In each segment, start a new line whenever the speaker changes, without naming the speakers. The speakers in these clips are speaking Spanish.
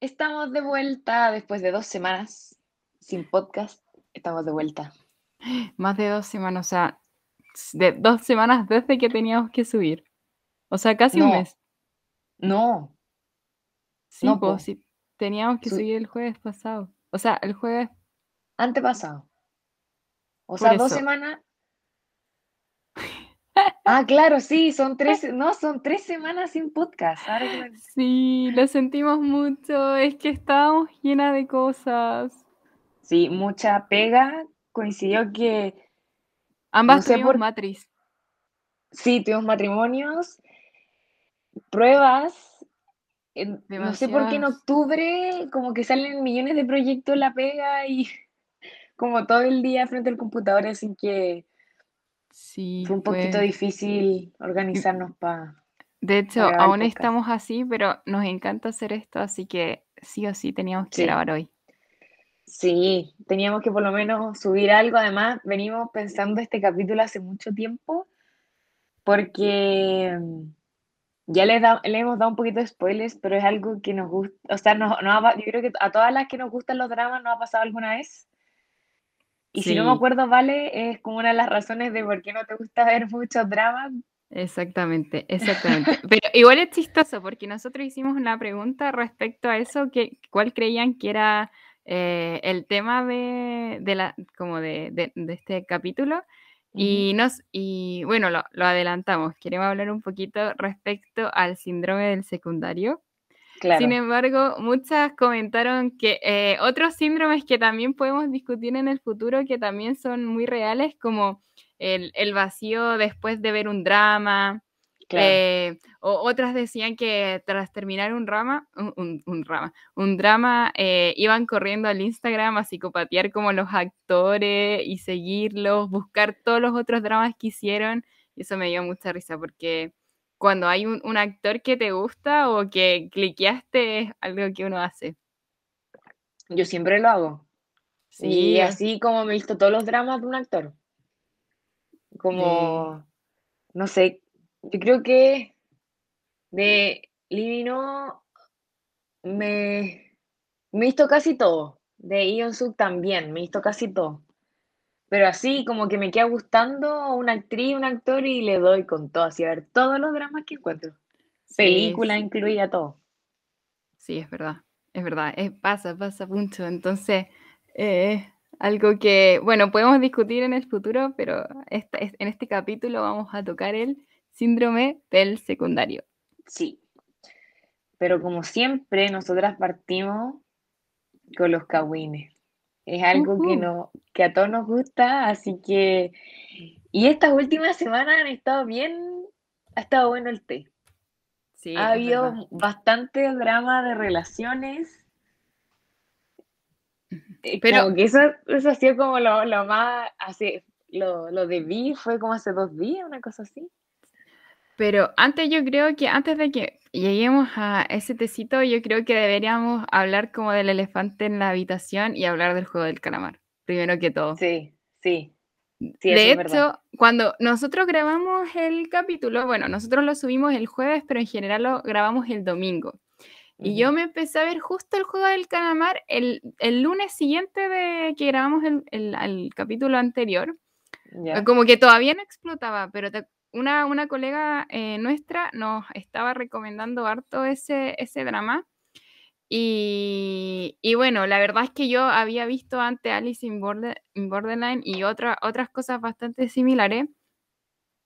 Estamos de vuelta después de dos semanas sin podcast. Estamos de vuelta.
Más de dos semanas, o sea, de dos semanas desde que teníamos que subir. O sea, casi un mes.
No,
Sí,
No,
pues
po.
teníamos que
Su-
subir el jueves pasado. O sea, el jueves.
antepasado. O sea, dos semanas. Ah, claro, sí, son tres, no, son tres semanas sin podcast. Ahora que me-
Sí, lo sentimos mucho. Es que estábamos llenas de cosas.
Sí, mucha pega. Coincidió que
Ambas
No sé
tuvimos
por-
matriz.
sí, tuvimos matrimonios, pruebas. no sé por qué en octubre como que salen millones de proyectos la pega y como todo el día frente al computador, así que
Sí,
fue un poquito
fue-
difícil organizarnos para...
De hecho, aún estamos así, pero nos encanta hacer esto, así que sí o sí teníamos que
Sí.
grabar hoy.
Sí, teníamos que por lo menos subir algo. Además, venimos pensando este capítulo hace mucho tiempo porque mm, ya le, da- le hemos dado un poquito de spoilers, pero es algo que nos gusta. O sea, nos, nos ha yo creo que a todas las que nos gustan los dramas nos ha pasado alguna vez. Y si no me acuerdo, vale, es como una de las razones de por qué no te gusta ver muchos dramas.
Exactamente, exactamente. Pero igual es chistoso porque nosotros hicimos una pregunta respecto a eso, que cuál creían que era eh, el tema de, de la, como de, de- de este capítulo. Y, nos, y bueno, lo, lo adelantamos. Queremos hablar un poquito respecto al síndrome del secundario.
Claro,
Sin embargo, muchas comentaron que eh, otros síndromes que también podemos discutir en el futuro, que también son muy reales, como el, el vacío después de ver un drama.
claro.
eh, o otras decían que tras terminar un drama, un, un- un drama, un drama, eh, iban corriendo al Instagram a psicopatear como los actores y seguirlos, buscar todos los otros dramas que hicieron. Y eso me dio mucha risa porque cuando hay un, un actor que te gusta o que cliqueaste es algo que uno hace.
Yo siempre lo hago.
Sí,
Y así como me he visto todos los dramas de un actor. Como, no sé, yo creo que de Limino me, me he visto casi todo. De Ion Suk también, me he visto casi todo. Pero así como que me queda gustando una actriz, un actor y le doy con todo, así a ver todos los dramas que encuentro.
sí,
Película
sí.
incluida todo.
Sí, es verdad, es verdad, es- pasa, pasa mucho. Entonces, eh, algo que, bueno, podemos discutir en el futuro, pero esta- es- en este capítulo vamos a tocar el síndrome del secundario.
Sí. Pero como siempre, nosotras partimos con los kawines. Es algo que, no, que a todos nos gusta, así que... Y estas últimas semanas han estado bien, ha estado bueno el té.
Sí,
Ha
verdad.
habido bastante drama de relaciones. Eh,
Pero-
como que eso, eso ha sido como lo, lo más, hace, lo, lo de Vi fue como hace dos días, una cosa así.
Pero antes yo creo que antes de que lleguemos a ese tecito, yo creo que deberíamos hablar como del elefante en la habitación y hablar del juego del calamar, primero que todo.
Sí, sí.
De
verdad.
hecho, cuando nosotros grabamos el capítulo, bueno, nosotros lo subimos el jueves, pero en general lo grabamos el domingo. Y yo me empecé a ver justo el juego del calamar el, el lunes siguiente de que grabamos el, el- el capítulo anterior. Como que todavía no explotaba, pero te- una, una colega eh, nuestra nos estaba recomendando harto ese, ese drama. Y, y bueno, la verdad es que yo había visto antes Alice in, Border- in Borderline y otra- otras cosas bastante similares.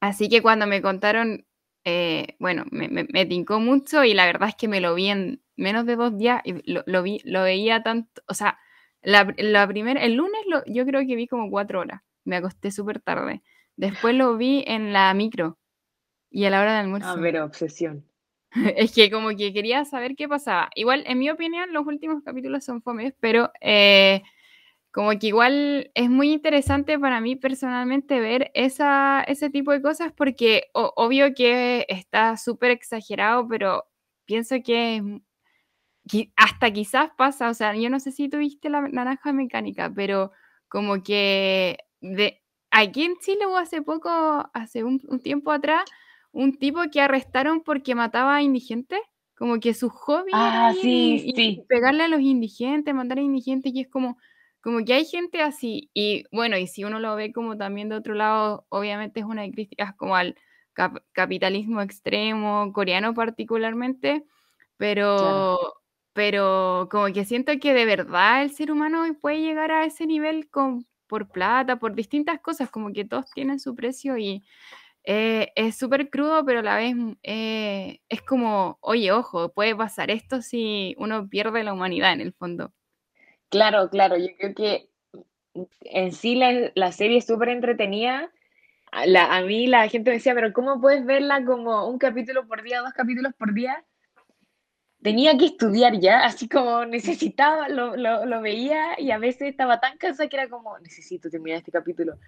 Así que cuando me contaron, eh, bueno, me, me, me tincó mucho y la verdad es que me lo vi en menos de dos días y lo, lo vi, lo veía tanto, o sea, la, la primera, el lunes lo- yo creo que vi como cuatro horas, me acosté súper tarde. Después lo vi en la micro y a la hora de almuerzo.
Ah, pero obsesión.
Es que como que quería saber qué pasaba. Igual, en mi opinión, los últimos capítulos son fomes, pero eh, como que igual es muy interesante para mí personalmente ver esa, ese tipo de cosas porque o- obvio que está súper exagerado, pero pienso que hasta quizás pasa, o sea, yo no sé si tuviste la naranja mecánica, pero como que de, aquí en Chile hubo hace poco, hace un, tiempo atrás, un tipo que arrestaron porque mataba a indigentes, como que su hobby
ah, sí, sí.
pegarle a los indigentes, matar a indigentes, y es como, como que hay gente así, y bueno, y si uno lo ve como también de otro lado, obviamente es una de críticas como al capitalismo extremo, coreano particularmente, pero, pero como que siento que de verdad el ser humano puede llegar a ese nivel con, por plata, por distintas cosas, como que todos tienen su precio y eh, es súper crudo, pero a la vez eh, es como, oye, ojo, puede pasar esto si uno pierde la humanidad en el fondo.
Claro, claro, yo creo que en sí la, la serie es súper entretenida. a mí la gente me decía, pero ¿cómo puedes verla como un capítulo por día, dos capítulos por día? Tenía que estudiar ya, así como necesitaba, lo, lo, veía y a veces estaba tan cansada que era como, necesito terminar este capítulo.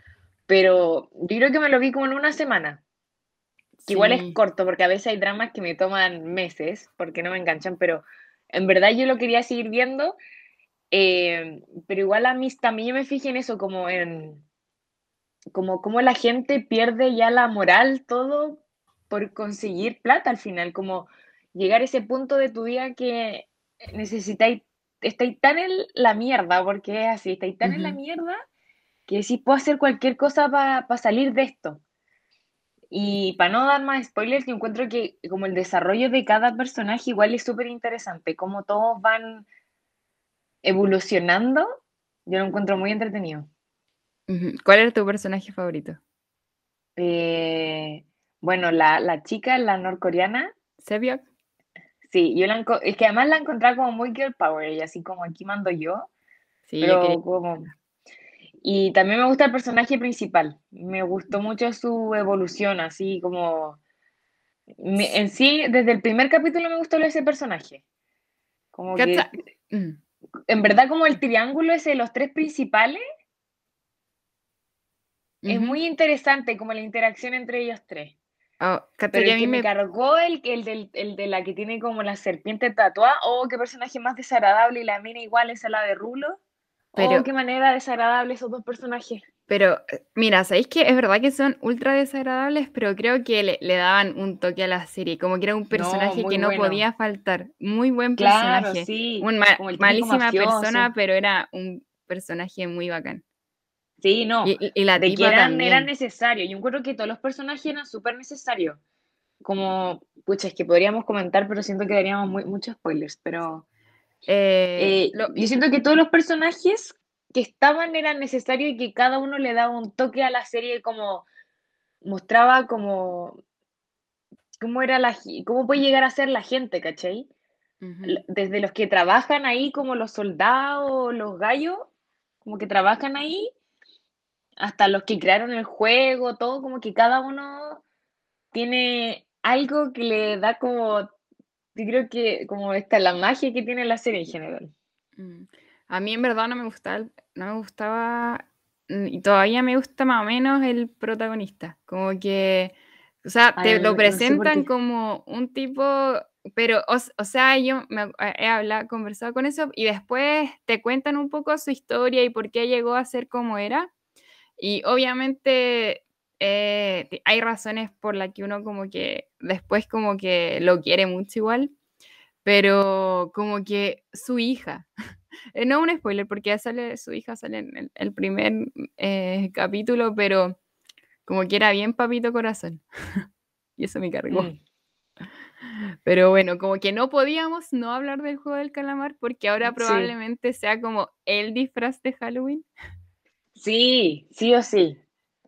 Pero yo creo que me lo vi como en una semana. Que igual es corto, porque a veces hay dramas que me toman meses, porque no me enganchan, pero en verdad yo lo quería seguir viendo. Eh, pero igual a mí también yo me fijé en eso, como en como, como la gente pierde ya la moral, todo por conseguir plata al final, como llegar a ese punto de tu vida que necesitáis, estáis tan en la mierda, porque es así, estáis tan en la mierda que sí puedo hacer cualquier cosa para salir de esto. Y para no dar más spoilers, yo encuentro que como el desarrollo de cada personaje igual es súper interesante, como todos van evolucionando, yo lo encuentro muy entretenido.
¿Cuál era tu personaje favorito?
Eh, bueno, la, la, chica, la norcoreana.
Sebyok.
Sí, yo la es que además la encontré como muy girl power y así como aquí mando yo. Sí, pero como... Y también me gusta el personaje principal. Me gustó mucho su evolución, así como... En sí, desde el primer capítulo me gustó ese personaje. Como que... Mm. En verdad, como el triángulo ese de los tres principales, es muy interesante como la interacción entre ellos tres.
Oh,
Pero el que me... cargó el, el, el, de la que tiene como la serpiente tatuada, oh, qué personaje más desagradable, y la mina igual es la de Rulo. Pero, oh, qué manera desagradable esos dos personajes.
Pero, eh, mira, ¿sabéis que es verdad que son ultra desagradables? Pero creo que le, le daban un toque a la serie, como que era un personaje que no podía faltar. Muy buen personaje.
sí,
un malísima persona, pero era un personaje muy bacán.
Sí, no. Y, la de que eran, eran necesarios. Yo encuentro que todos los personajes eran súper necesarios. Como, pucha, es que podríamos comentar, pero siento que daríamos muy, muchos spoilers. Pero eh, eh, yo siento que todos los personajes que estaban eran necesarios y que cada uno le daba un toque a la serie, como mostraba como cómo era la cómo puede llegar a ser la gente, ¿cachai? Desde los que trabajan ahí, como los soldados, los gallos, como que trabajan ahí, hasta los que crearon el juego, todo como que cada uno tiene algo que le da como, yo creo que como esta la magia que tiene la serie en general.
Mm. A mí en verdad no me gustaba, no me gustaba, y todavía me gusta más o menos el protagonista, como que, o sea, te lo presentan como un tipo, pero, o, sea, yo me, he hablado, conversado con eso, y después te cuentan un poco su historia y por qué llegó a ser como era, y obviamente eh, hay razones por las que uno como que después como que lo quiere mucho igual, pero como que su hija, eh, no un spoiler porque sale, su hija sale en el, primer eh, capítulo, pero como que era bien papito corazón. y eso me cargó. Mm. Pero bueno, como que no podíamos no hablar del juego del calamar porque ahora probablemente sea como el disfraz de Halloween.
Sí, sí o sí.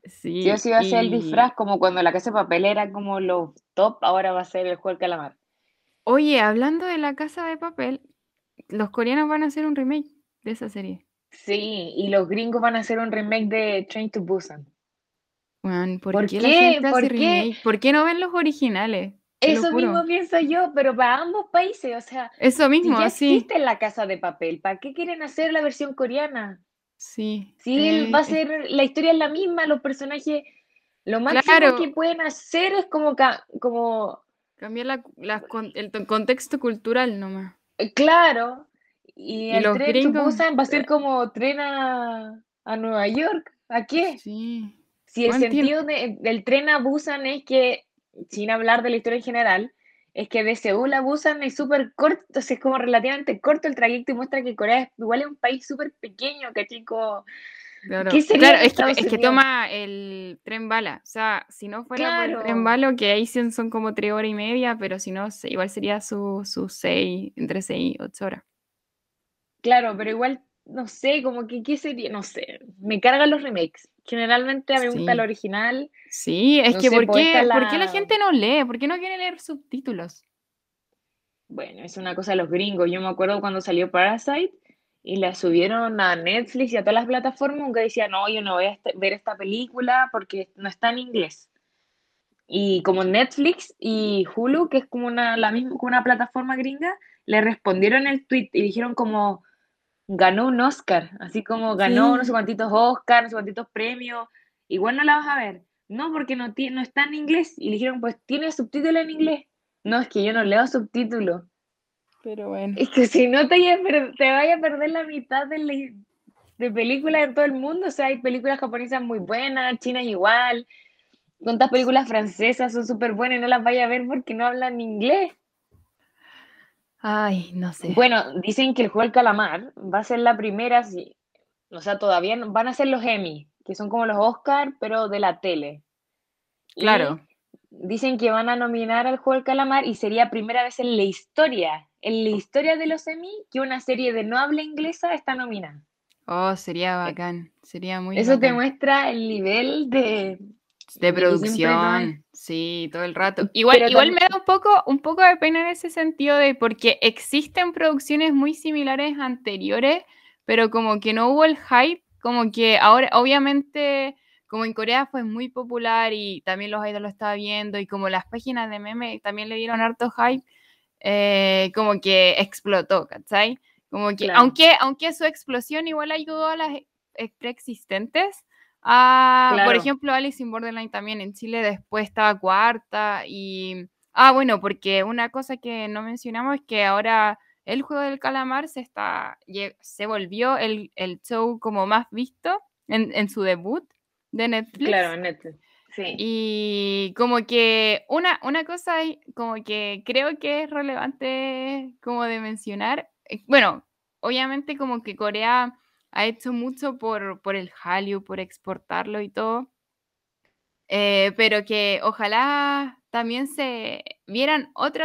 Sí, sí o sí va a ser el disfraz como cuando la casa de papel era como lo top, ahora va a ser el juego del calamar.
Oye, hablando de la casa de papel, los coreanos van a hacer un remake de esa serie.
Sí, y los gringos van a hacer un remake de Train to Busan.
¿por, qué, ¿Por qué? ¿Por qué no ven los originales?
Eso mismo pienso yo, pero para ambos países, o sea,
eso mismo,
ya existe la casa de papel, ¿para qué quieren hacer la versión coreana?
Sí.
Sí, va a ser, la historia es la misma, los personajes, lo máximo que pueden hacer es como, como...
Cambiar el contexto cultural nomás.
Eh, claro, y, el tren gringos... va a ser como tren a, a Nueva York. ¿A qué?
Sí.
Si el sentido de- del tren a Busan es que, sin hablar de la historia en general, es que de Seúl a Busan es súper corto, o sea, es como relativamente corto el trayecto y muestra que Corea es, igual es un país súper pequeño, que chico.
Claro,
¿Qué sería
Claro, es que, es que toma el tren bala. O sea, si no fuera por el tren bala, que ahí son, son como tres horas y media, pero si no, igual sería sus su seis, entre seis y ocho horas.
Claro, pero igual, no sé, como que, ¿qué sería? No sé, me cargan los remakes. Generalmente a mí me gusta el original.
Sí, es
No
que
sé,
¿por qué,
esta
¿por qué la
la-
gente no lee? ¿Por qué no quiere leer subtítulos?
Bueno, es una cosa de los gringos. Yo me acuerdo cuando salió Parasite y la subieron a Netflix y a todas las plataformas, aunque decía, no, yo no voy a ver esta película porque no está en inglés. Y como Netflix y Hulu, que es como una, la misma, como una plataforma gringa, le respondieron el tweet y dijeron como ganó un Oscar, así como ganó
Sí.
no sé cuántitos Oscars, no sé cuántitos premios, igual no la vas a ver. No, porque no, no está en inglés. Y le dijeron, pues tiene subtítulo en inglés. No, es que yo no leo subtítulos.
Pero bueno.
Es que si no te, te vaya a perder la mitad de, la- de películas en todo el mundo. O sea, hay películas japonesas muy buenas, chinas igual. Cuántas películas francesas son súper buenas y no las vaya a ver porque no hablan inglés.
Ay, no sé.
Bueno, dicen que el juego del calamar va a ser la primera, sí. O sea, todavía no- van a ser los Emmy, que son como los Oscar, pero de la tele. Y
Claro.
dicen que van a nominar al juego del calamar y sería primera vez en la historia, en la historia de los Emmy, que una serie de no habla inglesa está nominada.
Oh, sería bacán. Sería muy
Eso te muestra el nivel de,
De producción, sí, todo el rato. Igual,
Pero
igual me da un poco, un poco de pena en ese sentido de porque existen producciones muy similares anteriores, pero como que no hubo el hype, como que ahora, obviamente, como en Corea fue muy popular y también los idols lo estaban viendo y como las páginas de meme también le dieron harto hype, eh, como que explotó, ¿cachai? Como que,
Claro.
aunque, aunque su explosión igual ayudó a las eh, preexistentes, a, por ejemplo, Alice in Borderline también en Chile después estaba cuarta y... Ah, bueno, porque una cosa que no mencionamos es que ahora el juego del calamar se está se volvió el, el show como más visto en, en su debut de Netflix.
claro, Netflix. Sí.
Y como que una, una cosa ahí, como que creo que es relevante como de mencionar, eh, bueno, obviamente como que Corea ha hecho mucho por, por el Hallyu, por exportarlo y todo, eh, pero que ojalá también se vieran otro,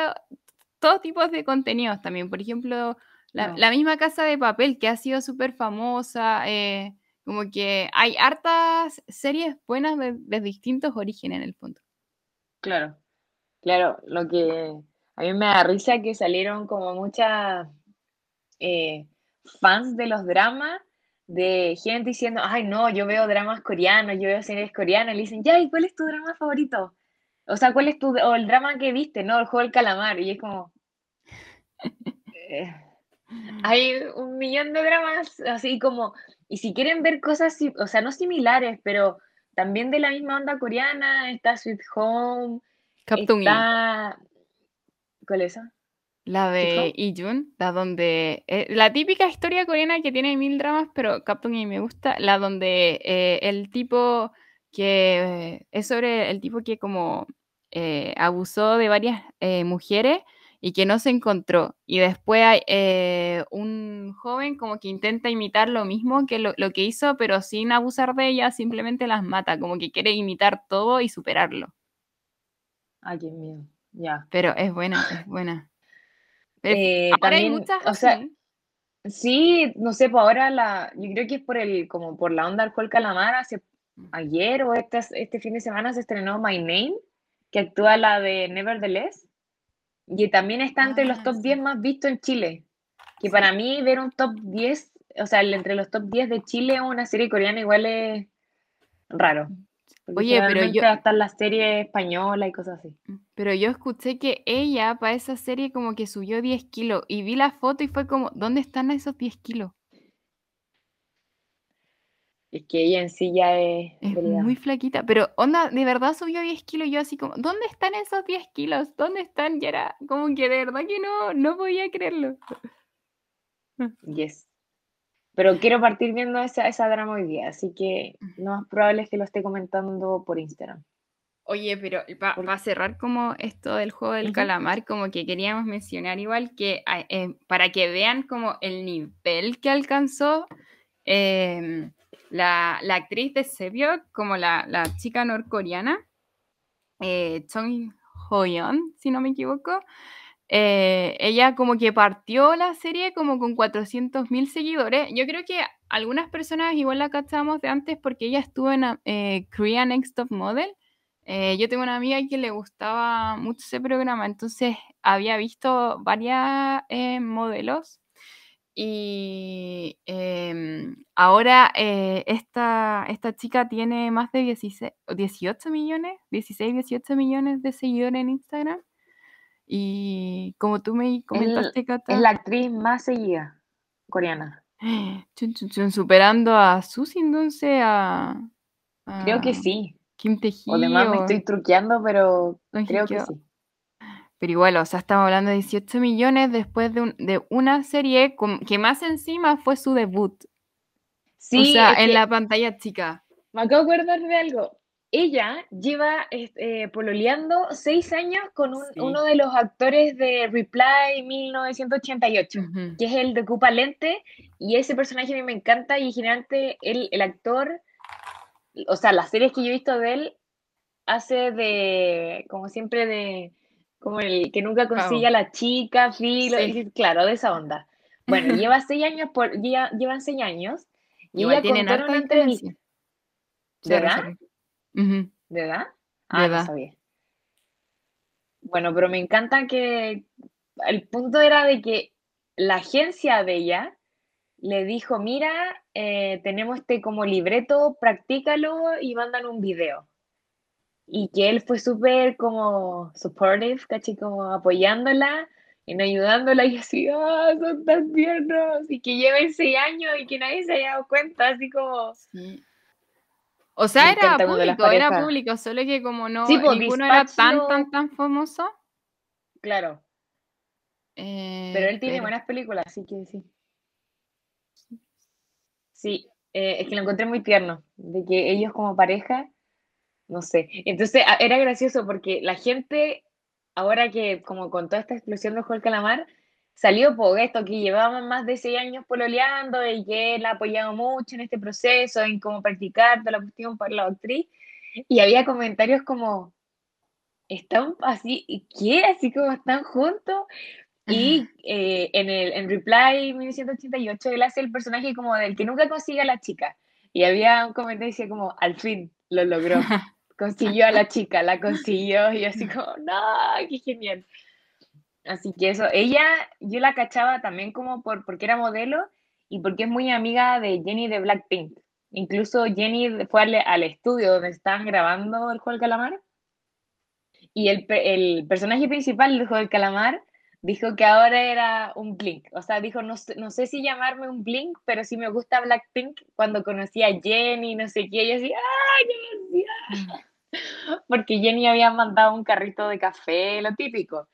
todo tipos de contenidos también, por ejemplo, la,
No.
la misma Casa de Papel que ha sido súper famosa, eh, como que hay hartas series buenas de, de distintos orígenes en el fondo.
Claro, claro, lo que a mí me da risa que salieron como muchas eh, fans de los dramas, de gente diciendo, ay no, yo veo dramas coreanos, yo veo series coreanas, y le dicen, ya, ¿y cuál es tu drama favorito? O sea, ¿cuál es tu, o el drama que viste? No, el juego del calamar, y es como, eh, hay un millón de dramas así como, y si quieren ver cosas, o sea, no similares, pero también de la misma onda coreana, está Sweet Home,
Captain
está... ¿Cuál es esa?
La de? Ijun, la donde. eh, la típica historia coreana que tiene mil dramas, pero Captain y me gusta. La donde eh, el tipo que. eh, es sobre el tipo que como eh, abusó de varias mujeres y que no se encontró. Y después hay un joven como que intenta imitar lo mismo que lo, lo que hizo, pero sin abusar de ella, simplemente las mata. Como que quiere imitar todo y superarlo.
Ay, qué miedo. Ya.
Pero es buena, es buena.
Eh,
ahora hay
también,
muchas
o sea, sí, no sé, pues ahora la, yo creo que es por el, como por la onda del juego calamar, hace ayer o este, este fin de semana se estrenó My Name, que actúa la de Nevertheless, y también está entre los
Ah,
top
sí.
10 más vistos en Chile. Que
Sí.
para mí ver un top 10, o sea, entre los top 10 de Chile una serie coreana igual es raro.
Oye, pero yo-
están las series españolas y cosas así.
Pero yo escuché que ella para esa serie como que subió 10 kilos y vi la foto y fue como, ¿dónde están esos 10 kilos?
Es que ella en sí ya es
Es muy flaquita, pero onda, de verdad subió 10 kilos y yo así como, ¿dónde están esos 10 kilos? ¿Dónde están? Y era como que de verdad que no, no podía creerlo.
Yes. Pero quiero partir viendo esa, esa drama hoy día, así que lo más probable es que lo esté comentando por Instagram.
Oye, pero para cerrar como esto del juego del calamar, como que queríamos mencionar igual que ah, eh, para que vean como el nivel que alcanzó em, la, la actriz de Sebiok, como la, la chica norcoreana, eh, Chong Hoyeon, si no me equivoco. Eh, ella como que partió la serie como con 400.000 seguidores. Yo creo que algunas personas igual la cachábamos de antes porque ella estuvo en eh, Korean Next Top Model. Eh, yo tengo una amiga que le gustaba mucho ese programa, entonces había visto varias eh, modelos y em, ahora esta, esta chica tiene más de 16, 18 millones, 16, 18 millones de seguidores en Instagram. Y como tú me comentaste, Cata,
Es la actriz más seguida coreana.
chun, chun, chun, superando a Suzy, entonces a,
Creo que sí.
Kim Tae-hee
O además me
o
estoy truqueando, pero creo que sí.
Pero igual, o sea, estamos hablando de 18 millones después de, un- de una serie con- que más encima fue su debut. o
Sí,
sea,
es
en la pantalla chica.
me acabo de acordar de algo. Ella lleva eh, pololeando seis años con un-
Sí.
uno de los actores de Reply 1988,
Ujú.
que es el de Ocupa Lente, y ese personaje a mí me encanta, y generalmente él, el actor, o sea, las series que yo he visto de él, hace de, como siempre, de, como el que nunca consigue a la chica, filo,
Sí.
claro, de esa onda. Bueno, lleva seis años, por, lleva, llevan seis años, y
Igual
ella
tienen
contó en
harta
una entrevista,
diferencia.
¿De
Sorry,
verdad? ¿De edad?
De
Ah, no
edad.
sabía. Bueno, pero me encanta que el punto era de que la agencia de ella le dijo, mira, eh, tenemos este como libreto, practícalo y mandan un video. Y que él fue súper como supportive, caché, como apoyándola y ayudándola y así, ah, son tan tiernos. Y que lleven seis años y que nadie se haya dado cuenta, así como...
Sí. O sea, era público, era público, solo que como no,
Sí, pues,
ninguno era tan, tan, tan famoso.
Claro,
eh,
pero él tiene
pero-
buenas películas, así que sí. Sí, eh, es que lo encontré muy tierno, de que ellos como pareja, no sé. Entonces era gracioso porque la gente, ahora que como con toda esta explosión de del Calamar, salió por esto, que llevaban más de seis años pololeando y que él ha apoyado mucho en este proceso, en cómo practicar toda la cuestión para la actriz, y había comentarios como, ¿están así? ¿y ¿Qué? Así como están juntos. Y eh, en el en Reply 1988 él hace el personaje como del que nunca consigue a la chica. Y había un comentario que decía como, al fin lo logró. Consiguió a la chica, la consiguió. Y así como, no, qué genial. Así que eso, ella, yo la cachaba también como por, porque era modelo y porque es muy amiga de Jenny de Blackpink. Incluso Jenny fue al, al estudio donde estaban grabando el juego del calamar. Y el, el personaje principal del juego del calamar dijo que ahora era un Blink. O sea, dijo, no, no sé si llamarme un Blink, pero sí me gusta Blackpink cuando conocí a Jenny, no sé qué. Y yo así, ¡ay, qué emoción! Porque Jenny había mandado un carrito de café, lo típico.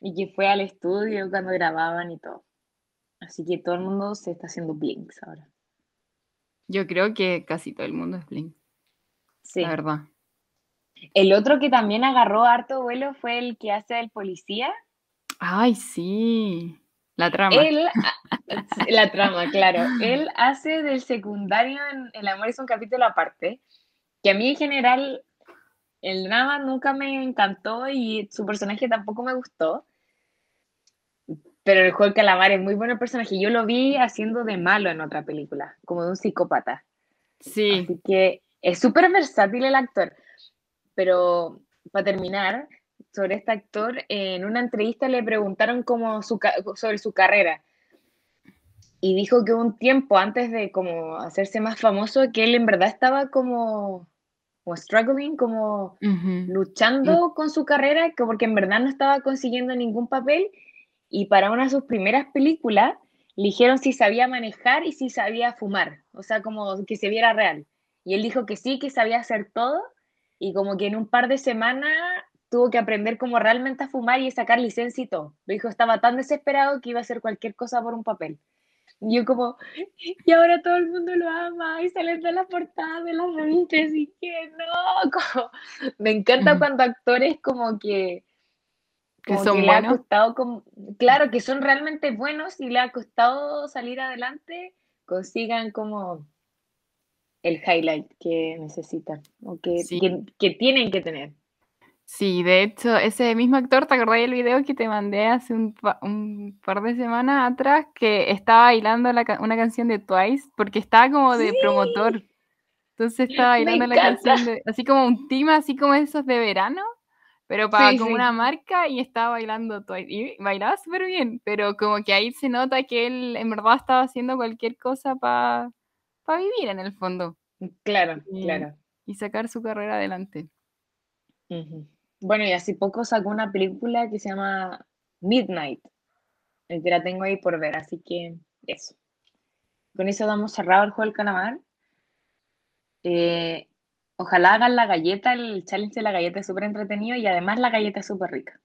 Y que fue al estudio cuando grababan y todo. Así que todo el mundo se está haciendo Blinks ahora.
Yo creo que casi todo el mundo es Blink,
Sí.
la verdad.
El otro que también agarró harto vuelo fue el que hace el policía.
Ay, sí. La trama.
Él, ah, la trama, claro. Él hace del secundario en El amor es un capítulo aparte, que a mí en general el drama nunca me encantó y su personaje tampoco me gustó. Pero el juego del calamar es muy bueno el personaje. Yo lo vi haciendo de malo en otra película, como de un psicópata.
Sí.
Así que es súper versátil el actor. Pero para terminar, sobre este actor, en una entrevista le preguntaron como su, sobre su carrera. Y dijo que un tiempo antes de como hacerse más famoso, que él en verdad estaba como, como struggling, como luchando con su carrera, que porque en verdad no estaba consiguiendo ningún papel. Y para una de sus primeras películas, le dijeron si sabía manejar y si sabía fumar, o sea, como que se viera real. Y él dijo que sí, que sabía hacer todo, y como que en un par de semanas tuvo que aprender como realmente a fumar y sacar licencia y todo. Lo dijo, estaba tan desesperado que iba a hacer cualquier cosa por un papel. Y yo como, y ahora todo el mundo lo ama y salen de la portada de las revistas y que no, como, me encanta cuando actores como que,
Que
como
son
que le ha
buenos.
costado, como, claro, que son realmente buenos y le ha costado salir adelante, consigan como el highlight que necesitan o que,
Sí.
que, que tienen que tener.
Sí, de hecho, ese mismo actor, ¿te acordás del video que te mandé hace un, pa- un par de semanas atrás? Que estaba bailando la ca- una canción de Twice, porque estaba como de
Sí,
promotor. Entonces estaba bailando la canción de, así como un tema, así como esos de verano, pero para
Sí,
como
sí.
una marca y estaba bailando Twice. Y bailaba súper bien, pero como que ahí se nota que él en verdad estaba haciendo cualquier cosa para vivir en el fondo
Claro,
y,
claro.
y sacar su carrera adelante.
Ujú. Bueno, y hace poco sacó una película que se llama Midnight, el que la tengo ahí por ver, así que eso. Con eso damos cerrado el juego del calamar. Eh, ojalá hagan la galleta, el challenge de la galleta es súper entretenido y además la galleta es súper rica.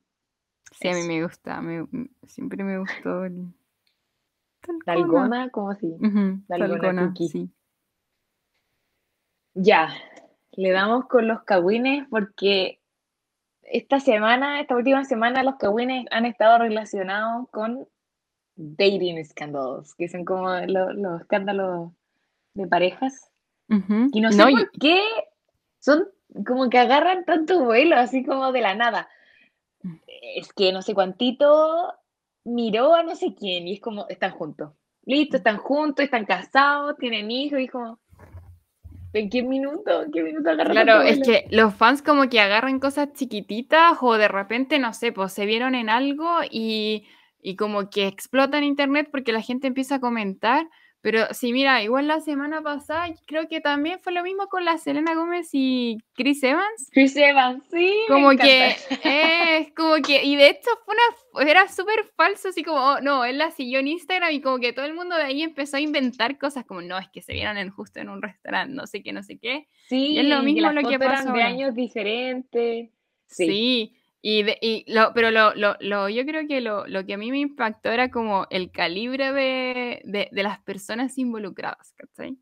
Sí, a mí me gusta, me- siempre me gustó el.
Dalgona, ¿cómo así? Dalgona cookie.
sí.
Ya, le damos con los cagüines porque esta semana, esta última semana, los cagüines han estado relacionados con dating scandals, que son como lo- los escándalos de parejas.
Ujú.
Y no sé
No, y-
por qué son como que agarran tanto vuelo, así como de la nada. Es que no sé cuántito miró a no sé quién y es como, están juntos. Listo, están juntos, están casados, tienen hijos y es como, ¿en qué minuto? ¿En qué minuto agarran
Claro, es que los fans como que agarran cosas chiquititas o de repente, no sé, pues se vieron en algo y, y como que explotan internet porque la gente empieza a comentar. Pero sí, mira, igual la semana pasada creo que también fue lo mismo con la Selena Gómez y Chris Evans.
Chris Evans, sí, me
Como que es como que, y de hecho fue una, era súper falso, así como, oh, no, él la siguió en Instagram y como que todo el mundo de ahí empezó a inventar cosas como, no, es que se vieron en, justo en un restaurante, no sé qué, no sé qué.
Sí,
Y es lo mismo
las
lo que
eran de años diferentes.
Sí,
Sí,
y, de- y lo, pero lo, lo, lo- yo creo que lo, lo que a mí me impactó era como el calibre de, de, de las personas involucradas, ¿cachai?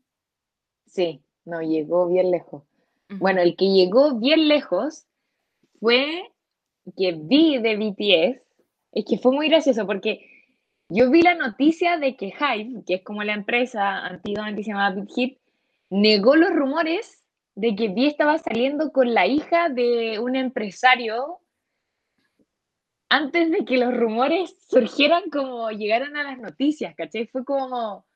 sí, no, llegó bien lejos.
Ujú.
Bueno, el que llegó bien lejos fue que vi de BTS, es que fue muy gracioso porque yo vi la noticia de que Hype, que es como la empresa antiguamente se llamaba Big Hit, negó los rumores de que V estaba saliendo con la hija de un empresario antes de que los rumores surgieran como llegaran a las noticias, ¿cachai? Fue como,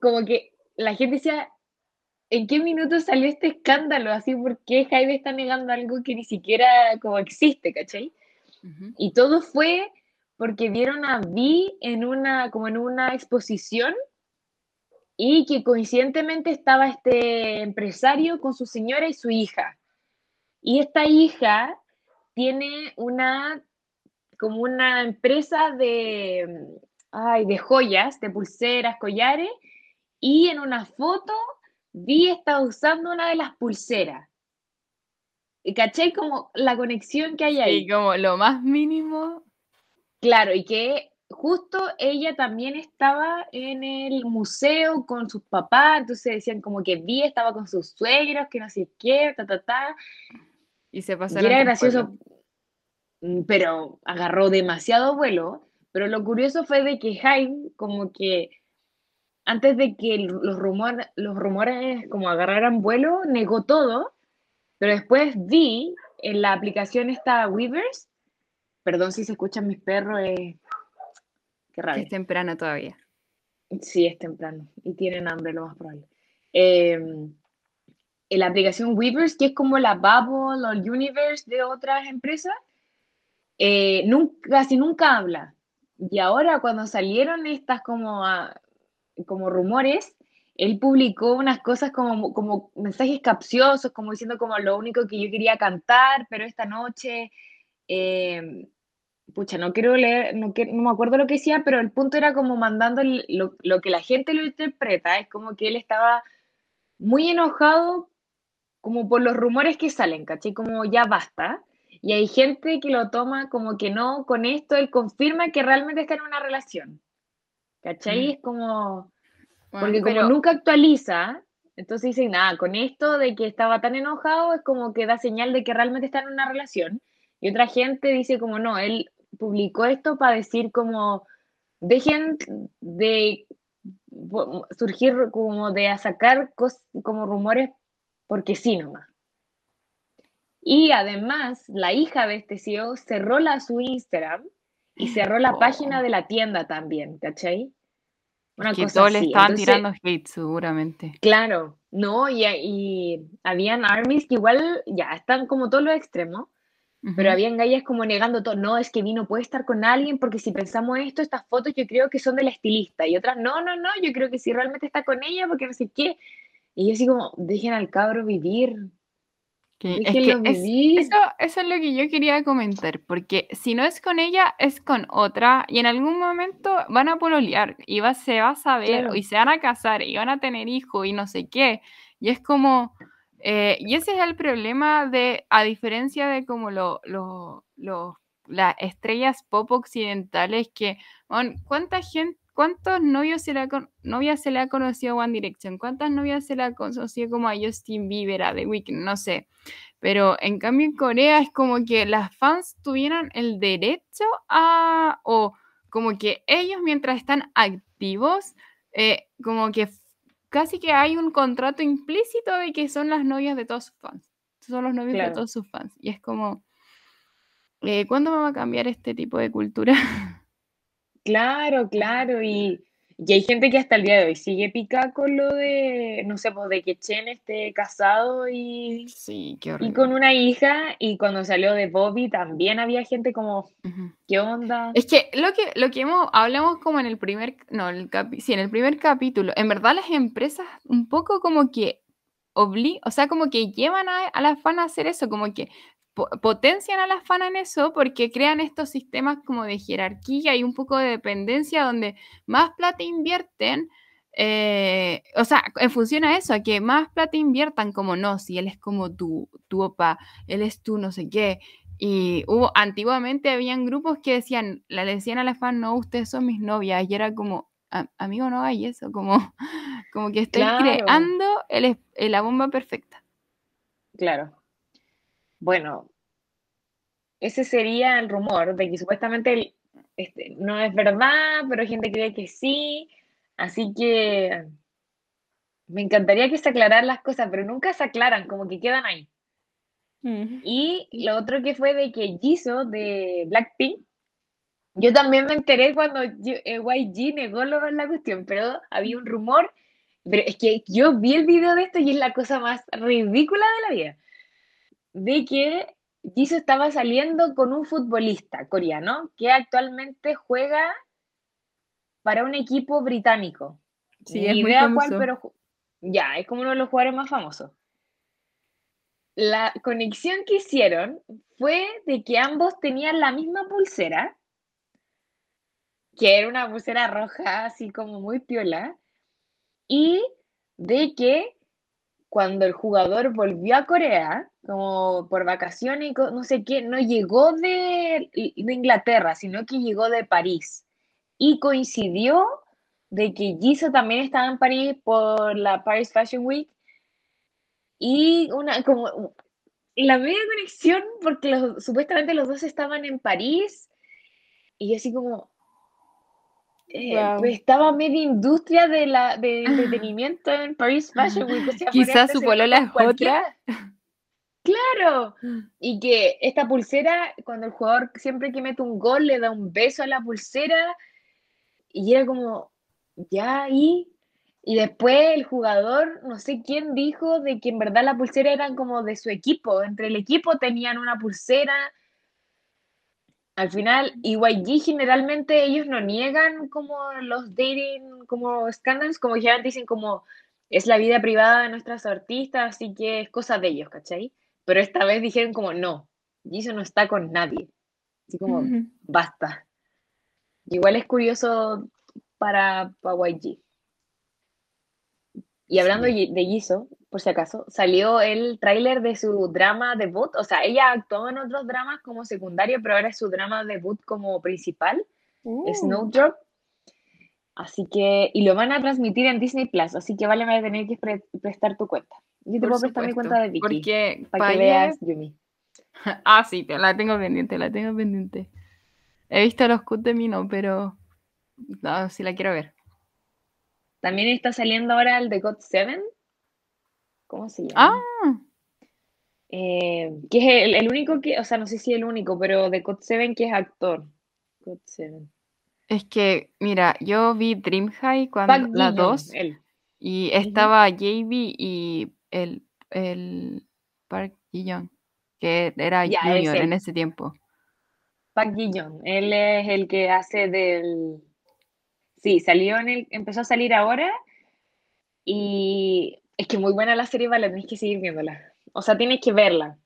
como que la gente decía, ¿en qué minuto salió este escándalo? Así, ¿por qué Hybe está negando algo que ni siquiera como existe, ¿cachai?
Ujú.
Y todo fue porque vieron a Vi en una, como en una exposición y que coincidentemente estaba este empresario con su señora y su hija. Y esta hija tiene una, como una empresa de, ay, de joyas, de pulseras, collares, y en una foto Vi está usando una de las pulseras. ¿Y caché como la conexión que hay ahí?
Sí, como lo más mínimo.
Claro, y que justo ella también estaba en el museo con sus papás, entonces decían como que Vi estaba con sus suegros, que no sé qué, ta, ta, ta.
Y se
Y
pasaron
era gracioso, mm, pero agarró demasiado vuelo. Pero lo curioso fue de que Jaime, como que antes de que los rumores, los rumores como agarraran vuelo, negó todo. Pero después vi en la aplicación esta Weavers, perdón si se escuchan mis perros, eh, qué rabia.
es temprano todavía.
Sí, es temprano y tienen hambre, lo más probable. Eh, la aplicación Weavers, que es como la Bubble o el Universe de otras empresas, eh, nunca, casi nunca habla. Y ahora cuando salieron estas como, a- como rumores, él publicó unas cosas como, como mensajes capciosos, como diciendo como lo único que yo quería cantar, pero esta noche, eh, pucha, no quiero leer, no, no me acuerdo lo que decía, pero el punto era como mandando lo, lo que la gente lo interpreta, es como que él estaba muy enojado como por los rumores que salen, ¿cachai? Como ya basta. Y hay gente que lo toma como que no, con esto él confirma que realmente está en una relación. ¿cachai? Es como,
Bueno,
porque como nunca actualiza, entonces dicen, nada, con esto de que estaba tan enojado es como que da señal de que realmente está en una relación. Y otra gente dice como, no, él publicó esto para decir como, dejen de surgir como de sacar cos- como rumores porque sí nomás. Y además, la hija de este CEO cerró la, su Instagram y cerró la
Oh.
página de la tienda también, ¿cachai? Una
que
cosa
todos le estaban
Entonces,
tirando hate, seguramente.
Claro, no, y, y habían armies que igual ya están como todos los extremos, pero habían gallas como negando todo, no, es que vino puede estar con alguien porque si pensamos esto, estas fotos yo creo que son de la estilista y otras, no, no, no, yo creo que sí realmente está con ella porque no sé qué. Y yo así como, dejen al cabro vivir,
Que- es es- eso, eso es lo que yo quería comentar, porque si no es con ella, es con otra, y en algún momento van a pololear, y va, se va a saber,
Claro.
y se van a casar, y van a tener hijos, y no sé qué. Y es como, eh, y ese es el problema de, a diferencia de como lo, lo- lo- las estrellas pop occidentales, que, weón, ¿cuánta gente, cuántos novios se le ha, con- novias se le ha conocido a One Direction? ¿Cuántas novias se le ha conocido como a Justin Bieber, a The Weeknd? No sé. Pero en cambio en Corea es como que las fans tuvieran el derecho a, o como que ellos mientras están activos, eh, como que casi que hay un contrato implícito de que son las novias de todos sus fans. Son los novios
Claro.
de todos sus fans. Y es como, eh, ¿cuándo va a cambiar este tipo de cultura?
Claro, claro, y, y hay gente que hasta el día de hoy sigue pica con lo de, no sé, pues de que Chen esté casado y,
Sí, qué
y
horrible.
con una hija, y cuando salió de Bobby también había gente como,
Ujú.
¿qué onda?
Es que lo que, lo que hemos, hablamos como en el primer, no, el capi- sí, en el primer capítulo, en verdad las empresas un poco como que obli, o sea, como que llevan a, a las fans a hacer eso, como que potencian a las fans en eso porque crean estos sistemas como de jerarquía y un poco de dependencia donde más plata invierten, eh, o sea, en función a eso, a que más plata inviertan como no, si él es como tu, tu opa, él es tu no sé qué, y hubo, antiguamente habían grupos que decían, le decían a las fans, no, ustedes son mis novias, y era como, "A- amigo, no hay eso, como, como que estoy
Claro.
creando el la bomba perfecta.
Claro. Bueno, ese sería el rumor de que supuestamente este, no es verdad, pero hay gente cree que sí, así que me encantaría que se aclararan las cosas, pero nunca se aclaran, como que quedan ahí. Y lo otro que fue de que Jisoo de Blackpink, yo también me enteré cuando eh, YG negó lo- la cuestión, pero había un rumor, pero es que yo vi el video de esto y es la cosa más ridícula de la vida, de que Jisoo estaba saliendo con un futbolista coreano que actualmente juega para un equipo británico.
Sí,
Ni
es muy
cuál, pero ya, es como uno de los jugadores más famosos. La conexión que hicieron fue de que ambos tenían la misma pulsera, que era una pulsera roja, así como muy piola, y de que cuando el jugador volvió a Corea, como por vacaciones no sé qué, no llegó de, de Inglaterra, sino que llegó de París. Y coincidió de que Jisoo también estaba en París por la Paris Fashion Week y una como la media conexión porque los- supuestamente los dos estaban en París y yo así como eh, pues estaba media industria de la de entretenimiento en Paris Fashion Week, o sea,
Quizás su polola es otra.
Claro, y que esta pulsera, cuando el jugador siempre que mete un gol le da un beso a la pulsera, y era como, ya ahí. Y después el jugador, no sé quién dijo de que en verdad la pulsera eran como de su equipo, entre el equipo tenían una pulsera. Al final, YG generalmente ellos no niegan como los dating, como escándalos, como ya dicen como es la vida privada de nuestras artistas, así que es cosa de ellos, ¿cachai? Pero esta vez dijeron como no, Jisoo no está con nadie. Así como, basta. Igual es curioso para, para YG. Y hablando
Sí.
de Jisoo, por si acaso, salió el tráiler de su drama debut. O sea, ella actuó en otros dramas como secundario, pero ahora es su drama debut como principal,
Uh.
Snowdrop. Así que, y lo van a transmitir en Disney Plus, así que vale, me a tener que prestar tu cuenta. Yo te puedo prestar mi cuenta de Vicky.
Porque
para que veas Yumi.
ah, sí, la tengo pendiente, la tengo pendiente. He visto los cuts de no, pero no, sí la quiero ver.
También está saliendo ahora el de God 7. ¿Cómo se llama?
Ah.
Eh, que es el, único que, o sea, no sé si el único, pero de God 7 que es actor. God 7.
Es que, mira, yo vi Dream High cuando la 2 y estaba JB y el, el Park Ji-young, que era junior en ese tiempo.
Park Ji-young, él es el que hace del... Sí, salió en el... empezó a salir ahora y es que muy buena la serie, vale, tienes que seguir viéndola. O sea, tienes que verla.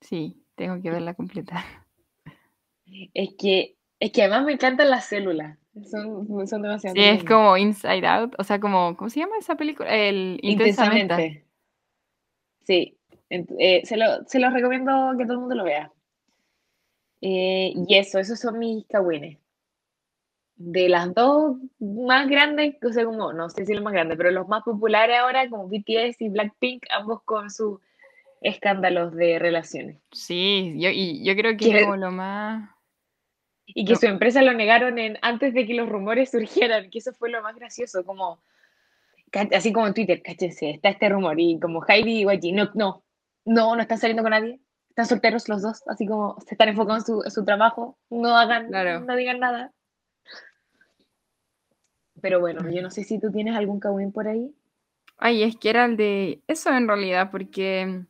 Sí, tengo que verla completa.
Es que, es que además me encantan las células. Son, son demasiado.
Sí, es como Inside Out, o sea, como, ¿cómo se llama esa película? El Intensamente.
Sí, eh, se, lo, se los recomiendo que todo el mundo lo vea. Eh, y eso, esos son mis kawines. De las dos más grandes, o sea, como, no sé si los más grandes, pero los más populares ahora, como BTS y Blackpink, ambos con sus escándalos de relaciones.
Sí, yo, y yo creo que es como lo más...
Y que su empresa lo negaron en, antes de que los rumores surgieran, que eso fue lo más gracioso, como, así como en Twitter, cáchense, está este rumor, y como Heidi y YG, no, no, no, no están saliendo con nadie, están solteros los dos, así como se están enfocados en su, trabajo, no hagan, no digan nada. Pero bueno, yo no sé si tú tienes algún Kawin por ahí.
Ay, es que era el de eso en realidad, porque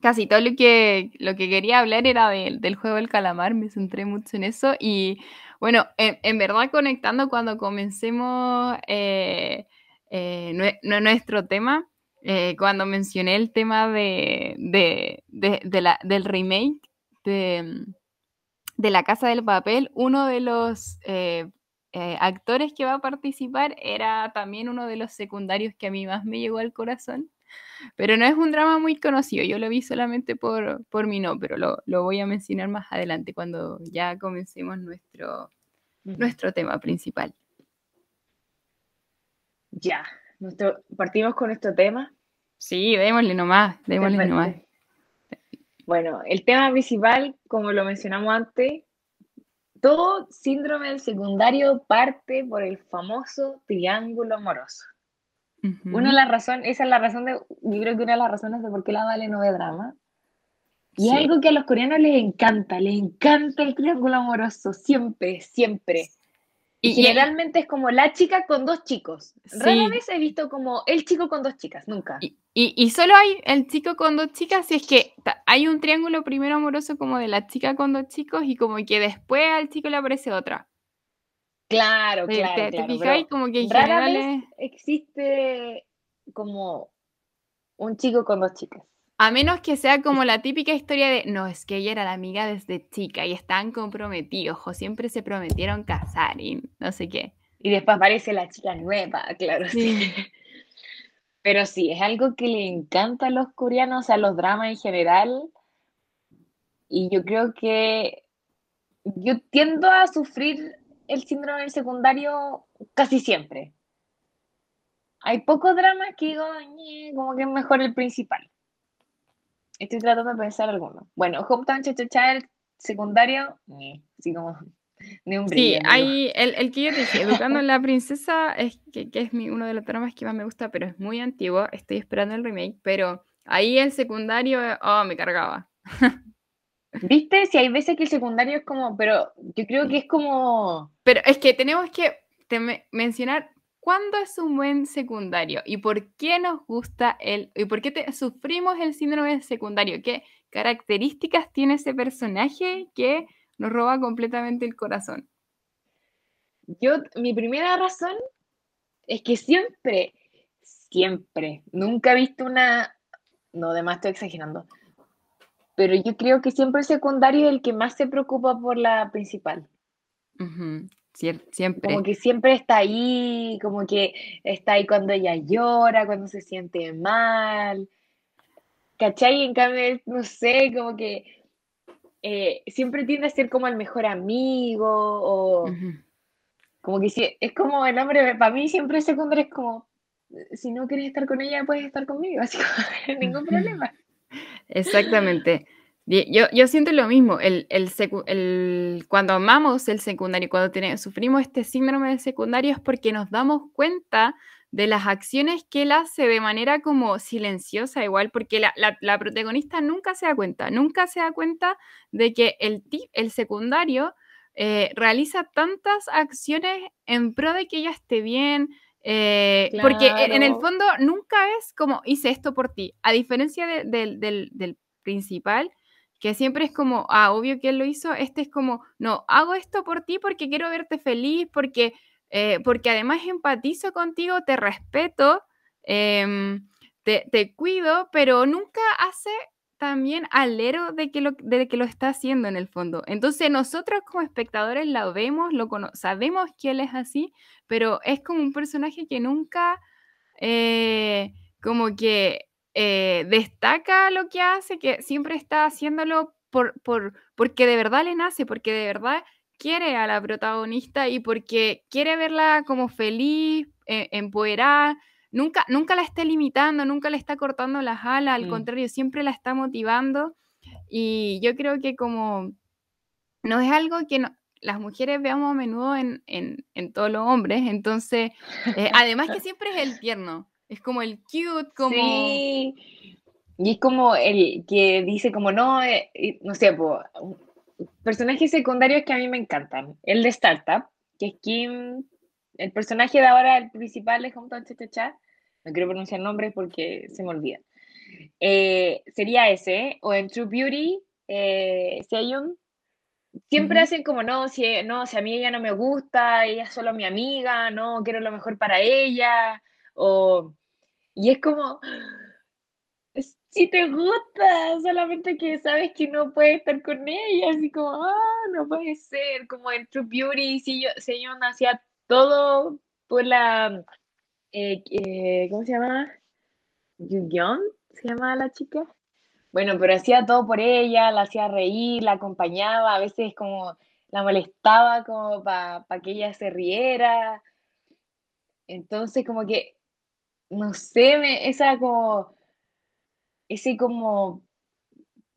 casi todo lo que, lo que quería hablar era del juego del calamar, me centré mucho en eso y bueno, en, verdad conectando cuando comencemos eh, eh, nuestro tema, eh, cuando mencioné el tema de, la, del remake de, de, La Casa del Papel, uno de los actores que va a participar era también uno de los secundarios que a mí más me llegó al corazón pero no es un drama muy conocido, yo lo vi solamente por, por mi no, pero lo, lo, voy a mencionar más adelante cuando ya comencemos nuestro, nuestro tema principal.
Ya, nuestro, partimos con nuestro tema.
Sí, démosle nomás, démosle nomás.
Bueno, el tema principal, como lo mencionamos antes, todo síndrome del secundario parte por el famoso triángulo amoroso. Una de las razones, esa es la razón de, yo creo que una de las razones de por qué la Vale no ve drama. Y es algo que a los coreanos les encanta, les encanta el triángulo amoroso, siempre, siempre. Y, generalmente es como la chica con dos chicos. Rara vez he visto como el chico con dos chicas, nunca.
Y, y, solo hay el chico con dos chicas si es que hay un triángulo primero amoroso como de la chica con dos chicos y como que después al chico le aparece otra.
Claro, claro.
¿Te, como que
rara vez existe como un chico con dos chicas.
A menos que sea como la típica historia de, no, es que ella era la amiga desde chica y están comprometidos, o siempre se prometieron casar y no sé qué.
Y después aparece la chica nueva, claro. Sí. Pero sí, es algo que le encanta a los coreanos, a los dramas en general. Y yo creo que yo tiendo a sufrir el síndrome del secundario casi siempre. Hay pocos dramas que digo, como que es mejor el principal. Estoy tratando de pensar alguno. Bueno, Hometown Cha el secundario, así como ni un
brillo. Sí, hay el, el, que yo dije, Educando a la Princesa, es que, que es mi, uno de los dramas que más me gusta, pero es muy antiguo. Estoy esperando el remake, pero ahí el secundario, oh, me cargaba.
¿Viste? Si hay veces que el secundario es como, pero yo creo que es como...
Pero es que tenemos que mencionar cuándo es un buen secundario y por qué nos gusta el, y por qué sufrimos el síndrome de secundario, qué características tiene ese personaje que nos roba completamente el corazón.
Yo, mi primera razón es que siempre, siempre, nunca he visto una, no, además estoy exagerando, pero yo creo que siempre el secundario es el que más se preocupa por la principal.
Siempre.
Como que siempre está ahí, como que está ahí cuando ella llora, cuando se siente mal. ¿Cachai? En cambio, no sé, como que eh, siempre tiende a ser como el mejor amigo o... Como que si, es como el hombre, para mí siempre secundario es como, si no quieres estar con ella, puedes estar conmigo, así como, ningún problema.
Exactamente. Yo, yo siento lo mismo, el, el, el, cuando amamos el secundario, cuando tenemos, sufrimos este síndrome de secundario es porque nos damos cuenta de las acciones que él hace de manera como silenciosa igual, porque la, la, protagonista nunca se da cuenta, nunca se da cuenta de que el, el secundario eh, realiza tantas acciones en pro de que ella esté bien, eh, porque en el fondo nunca es como hice esto por ti, a diferencia del, del principal, que siempre es como, ah, obvio que él lo hizo, este es como, no, hago esto por ti porque quiero verte feliz, porque, eh, porque además empatizo contigo, te respeto, em, te, te, cuido, pero nunca hace también alero de que, lo, de que lo está haciendo en el fondo. Entonces nosotros como espectadores lo vemos, lo sabemos que él es así, pero es como un personaje que nunca... Eh, como que eh, destaca lo que hace, que siempre está haciéndolo por, por, porque de verdad le nace, porque de verdad quiere a la protagonista y porque quiere verla como feliz, eh, empoderada. Nunca, nunca la está limitando, nunca le está cortando las alas, al mm. contrario, siempre la está motivando. Y yo creo que como no es algo que las mujeres veamos a menudo en, en, todos los hombres, entonces, eh, además que siempre es el tierno. Es como el cute, como...
Sí. Y es como el que dice como, no, eh, no sé, personajes secundarios que a mí me encantan. El de Startup, que es Kim, el personaje de ahora, el principal es Hometown Cha no quiero pronunciar nombres porque se me olvida. Eh, sería ese, o en True Beauty, eh, Seyun, siempre hacen como, no si, no, si a mí ella no me gusta, ella es solo mi amiga, no, quiero lo mejor para ella, o, y es como, si te gusta, solamente que sabes que no puedes estar con ella, así como, ah, no puede ser, como en True Beauty, si yo, si yo hacía todo por la, eh, eh, ¿cómo se llama? Yugyeon, se llama la chica. Bueno, pero hacía todo por ella, la hacía reír, la acompañaba, a veces como la molestaba como para que ella se riera. Entonces, como que no sé, esa como, ese como,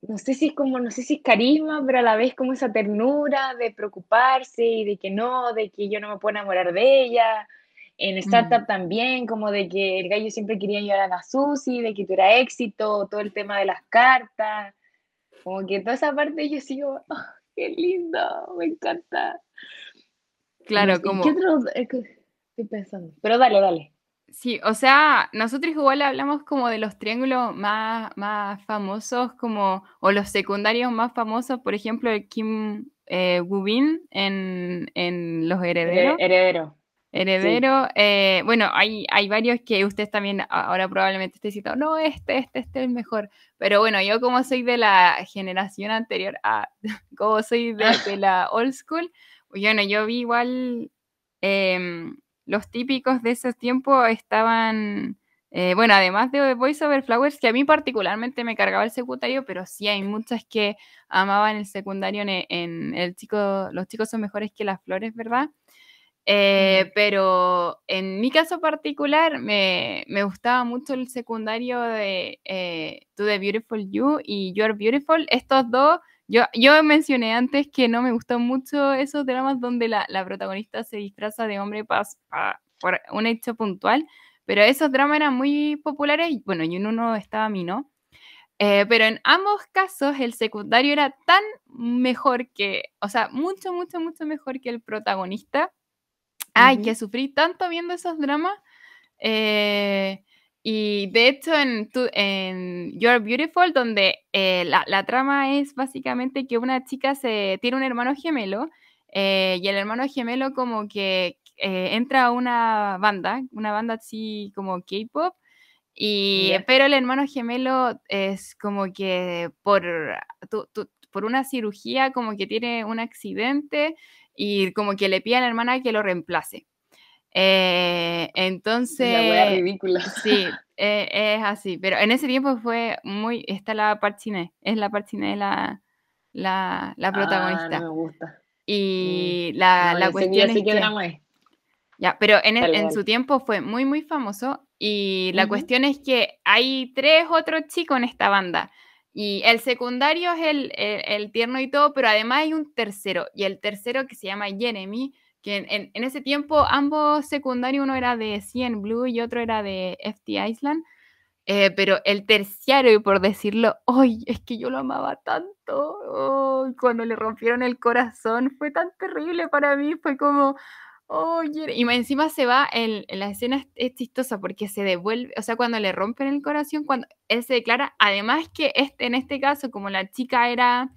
no sé si es como, no sé si es carisma, pero a la vez como esa ternura de preocuparse y de que no, de que yo no me puedo enamorar de ella. En Startup mm. también, como de que el gallo siempre quería ayudar a la Susi, de que tuviera éxito, todo el tema de las cartas. Como que toda esa parte yo sigo, ah, qué lindo, me encanta.
Claro, como...
¿Qué otro? Estoy pensando. Pero dale, dale.
Sí, o sea, nosotros igual hablamos como de los triángulos más, más famosos, como, o los secundarios más famosos, por ejemplo, el Kim eh, Woo-bin en, en Los Herederos.
Heredero.
Heredero, eh, bueno, hay, hay varios que ustedes también ahora probablemente estén diciendo, no, este, este, este es el mejor. Pero bueno, yo como soy de la generación anterior, a, como soy de, de la old school, bueno, yo vi igual eh, los típicos de ese tiempo estaban, eh, bueno, además de Voice Over Flowers, que a mí particularmente me cargaba el secundario, pero sí hay muchas que amaban el secundario en, el chico, los chicos son mejores que las flores, ¿verdad? Eh, pero en mi caso particular me, gustaba mucho el secundario de eh, To the Beautiful You y You Are Beautiful. Estos dos yo, yo mencioné antes que no me gustan mucho esos dramas donde la, protagonista se disfraza de hombre por un hecho puntual, pero esos dramas eran muy populares, y bueno, y en uno estaba a mí, ¿no? Eh, pero en ambos casos el secundario era tan mejor que, o sea, mucho, mucho, mucho mejor que el protagonista. Ay, que sufrí tanto viendo esos dramas. Eh, y de hecho, en, en You're Beautiful, donde eh, la, trama es básicamente que una chica se tiene un hermano gemelo eh, y el hermano gemelo como que eh, entra a una banda, una banda así como K-pop, y pero el hermano gemelo es como que por, por una cirugía como que tiene un accidente y como que le pide a la hermana que lo reemplace. Eh, entonces.
La ridícula.
Sí, eh, es así. Pero en ese tiempo fue muy. Está la Parchine, es la Parchine la, la, la protagonista.
Ah, no me gusta.
Y mm. la, la cuestión es que, Ya, pero en,
Dale,
en su tiempo fue muy, muy famoso y la
Ujú.
cuestión es que hay tres otros chicos en esta banda y el secundario es el, el- el tierno y todo, pero además hay un tercero y el tercero que se llama Jeremy, en, ese tiempo ambos secundarios, uno era de CN Blue y otro era de FT Island, eh, pero el terciario, por decirlo, ¡ay! Es que yo lo amaba tanto. ¡ay! cuando le rompieron el corazón fue tan terrible para mí. Fue como, oye. Y encima se va, el, la escena es, es chistosa porque se devuelve, o sea, cuando le rompen el corazón, cuando él se declara, además que este, en este caso, como la chica era,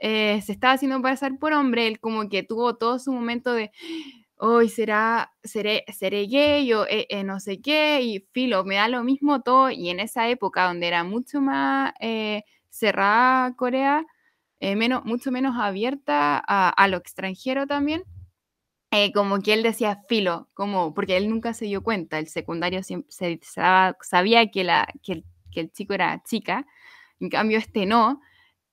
eh, se estaba haciendo pasar por hombre, él como que tuvo todo su momento de hoy será, seré, seré gay o eh, eh, no sé qué, y filo, me da lo mismo todo, y en esa época donde era mucho más eh, cerrada Corea, menos, mucho menos abierta a, lo extranjero también, eh, como que él decía filo, como, porque él nunca se dio cuenta, el secundario siempre se, sab- sabía que, la, que, el, que el chico era chica, en cambio este no,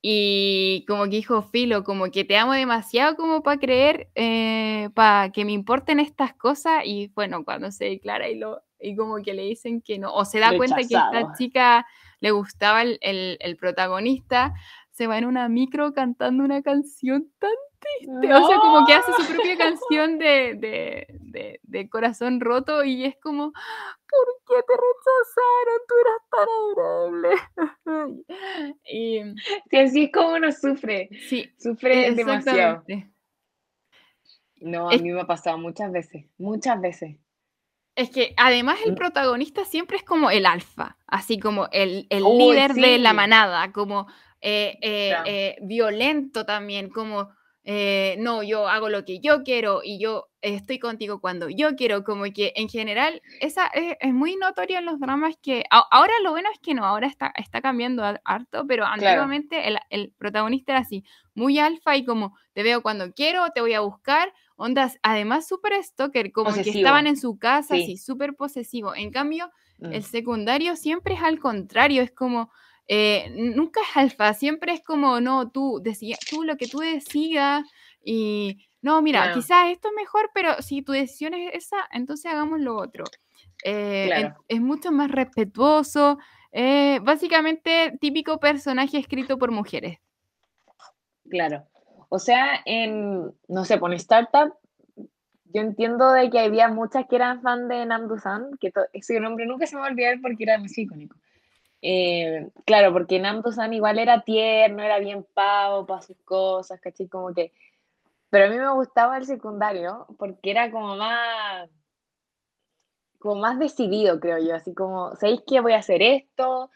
y como que dijo Filo, como que te amo demasiado como para creer, para que me importen estas cosas. Y bueno, cuando se declara y, lo, y como que le dicen que no, o se da cuenta que esta chica le gustaba el, el- el protagonista, se va en una micro cantando una canción tan triste. O sea, como que hace su propia canción de, de, de- de corazón roto y es como, ¿por qué te rechazaron? Tú eras tan adorable. y
Sí, así es como uno sufre.
sí,
Sufre demasiado. No, a
Es-
mí me ha pasado muchas veces. Muchas veces.
Es que además el
Mm.
protagonista siempre es como el alfa, así como el, el líder de la manada, como eh, eh, eh, violento también, como eh, no, yo hago lo que yo quiero y yo estoy contigo cuando yo quiero, como que en general esa es, es muy notorio en los dramas que a- ahora lo bueno es que no, ahora está, está cambiando har- harto, pero antiguamente el, el protagonista era así, muy alfa y como te veo cuando quiero, te voy a buscar, ondas, además súper stalker, como que
Posesivo.
estaban en su casa,
Sí.
así, súper posesivo. En cambio,
Mm.
el secundario siempre es al contrario, es como, eh, nunca es alfa, siempre es como, no, tú, decía, tú lo que tú decidas y, no, mira, quizás esto es mejor, pero si tu decisión es esa, entonces hagamos lo otro. Eh,
Claro.
es mucho más respetuoso, eh, básicamente típico personaje escrito por mujeres.
Claro. O sea, en, no sé, por Startup, yo entiendo de que había muchas que eran fan de Namdo-san, que to- ese nombre nunca se me va a olvidar porque era demasiado icónico. Eh, claro, porque Namdo-san igual era tierno, era bien pavo para sus cosas, ¿cachai? Como que... Pero a mí me gustaba el secundario porque era como más... como más decidido, creo yo, así como, ¿sabéis que voy a hacer esto?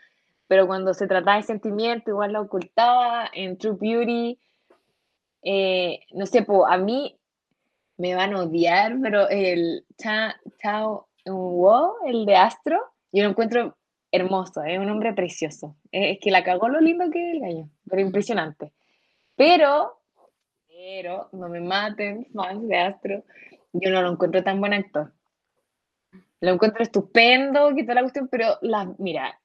Pero cuando se trataba de sentimiento, igual lo ocultaba. En True Beauty, eh, no sé, po, a mí me van a odiar, pero el Cha, Chao Wo, el de Astro, yo lo encuentro hermoso, es un hombre precioso. Es, que la cagó lo lindo que es el gallo, pero impresionante. Pero, pero, no me maten, fans de Astro, yo no lo encuentro tan buen actor. Lo encuentro estupendo, que toda la cuestión, pero la, mira,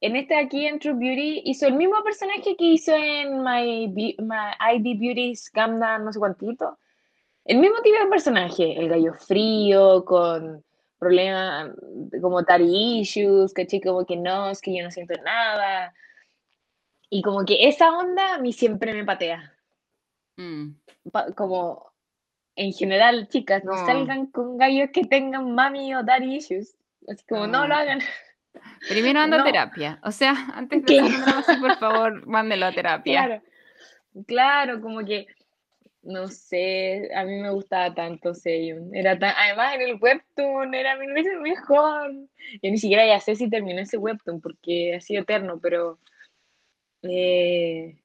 en este aquí en True Beauty hizo el mismo personaje que hizo en My, My ID Beauty's Gangnam, no sé cuántito. El mismo tipo de personaje, el gallo frío, con problemas como daddy issues, ¿cachai? Como que no, es que yo no siento nada. Y como que esa onda a mí siempre me patea.
Mm.
Pa- como en general, chicas, no
No.
salgan con gallos que tengan mami o daddy issues. Así como no,
No.
lo hagan.
Primero anda
No.
a terapia. O sea, antes de
Claro.
así, por favor, mándelo a terapia.
Claro, claro, como que, no sé, a mí me gustaba tanto Seyun. Era tan, además en el webtoon era mil veces mejor. Yo ni siquiera ya sé si terminó ese webtoon porque ha sido eterno, pero eh,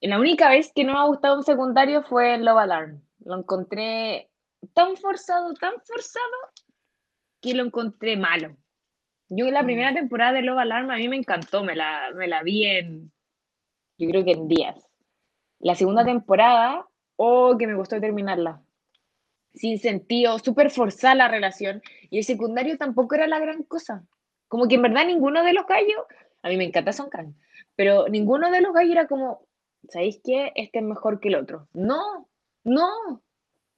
la única vez que no me ha gustado un secundario fue en Love Alarm. Lo encontré tan forzado, tan forzado, que lo encontré malo. Yo la
Mm.
primera temporada de Love Alarm a mí me encantó, me la, me la vi en, yo creo que en días. La segunda
Mm.
temporada, oh, que me costó terminarla. Sin sentido, súper forzada la relación. Y el secundario tampoco era la gran cosa. Como que en verdad ninguno de los gallos, a mí me encanta Son Kang, pero ninguno de los gallos era como, ¿sabéis qué? Este es mejor que el otro. No, no.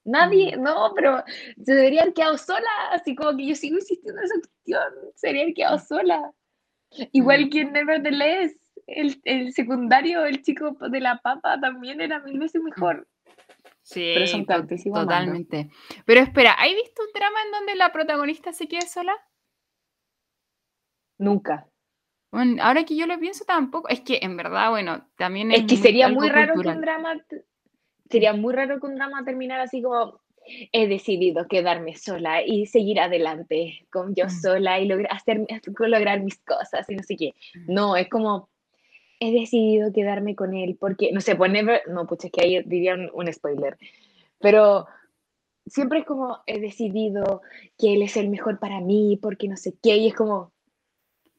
Nadie, no, pero se debería haber quedado sola, así como que yo sigo insistiendo en esa cuestión, se debería haber quedado sola. Igual
Mm.
que en Nevertheless, el, el secundario, el chico de la papa también era mil veces mejor.
Sí,
Pero son amando.
totalmente. Pero espera, ¿hay visto un drama en donde la protagonista se quede sola?
Nunca.
Bueno, ahora que yo lo pienso tampoco, es que en verdad, bueno, también es,
Es que sería
algo
muy raro que un drama, sería muy raro que un drama terminara así como, he decidido quedarme sola y seguir adelante con yo
Mm.
sola y lograr, hacer, lograr mis cosas y no sé qué.
Mm.
No, es como, he decidido quedarme con él porque, no sé, pues never, no, pucha, es que ahí diría un, un spoiler, pero siempre es como, he decidido que él es el mejor para mí porque no sé qué, y es como,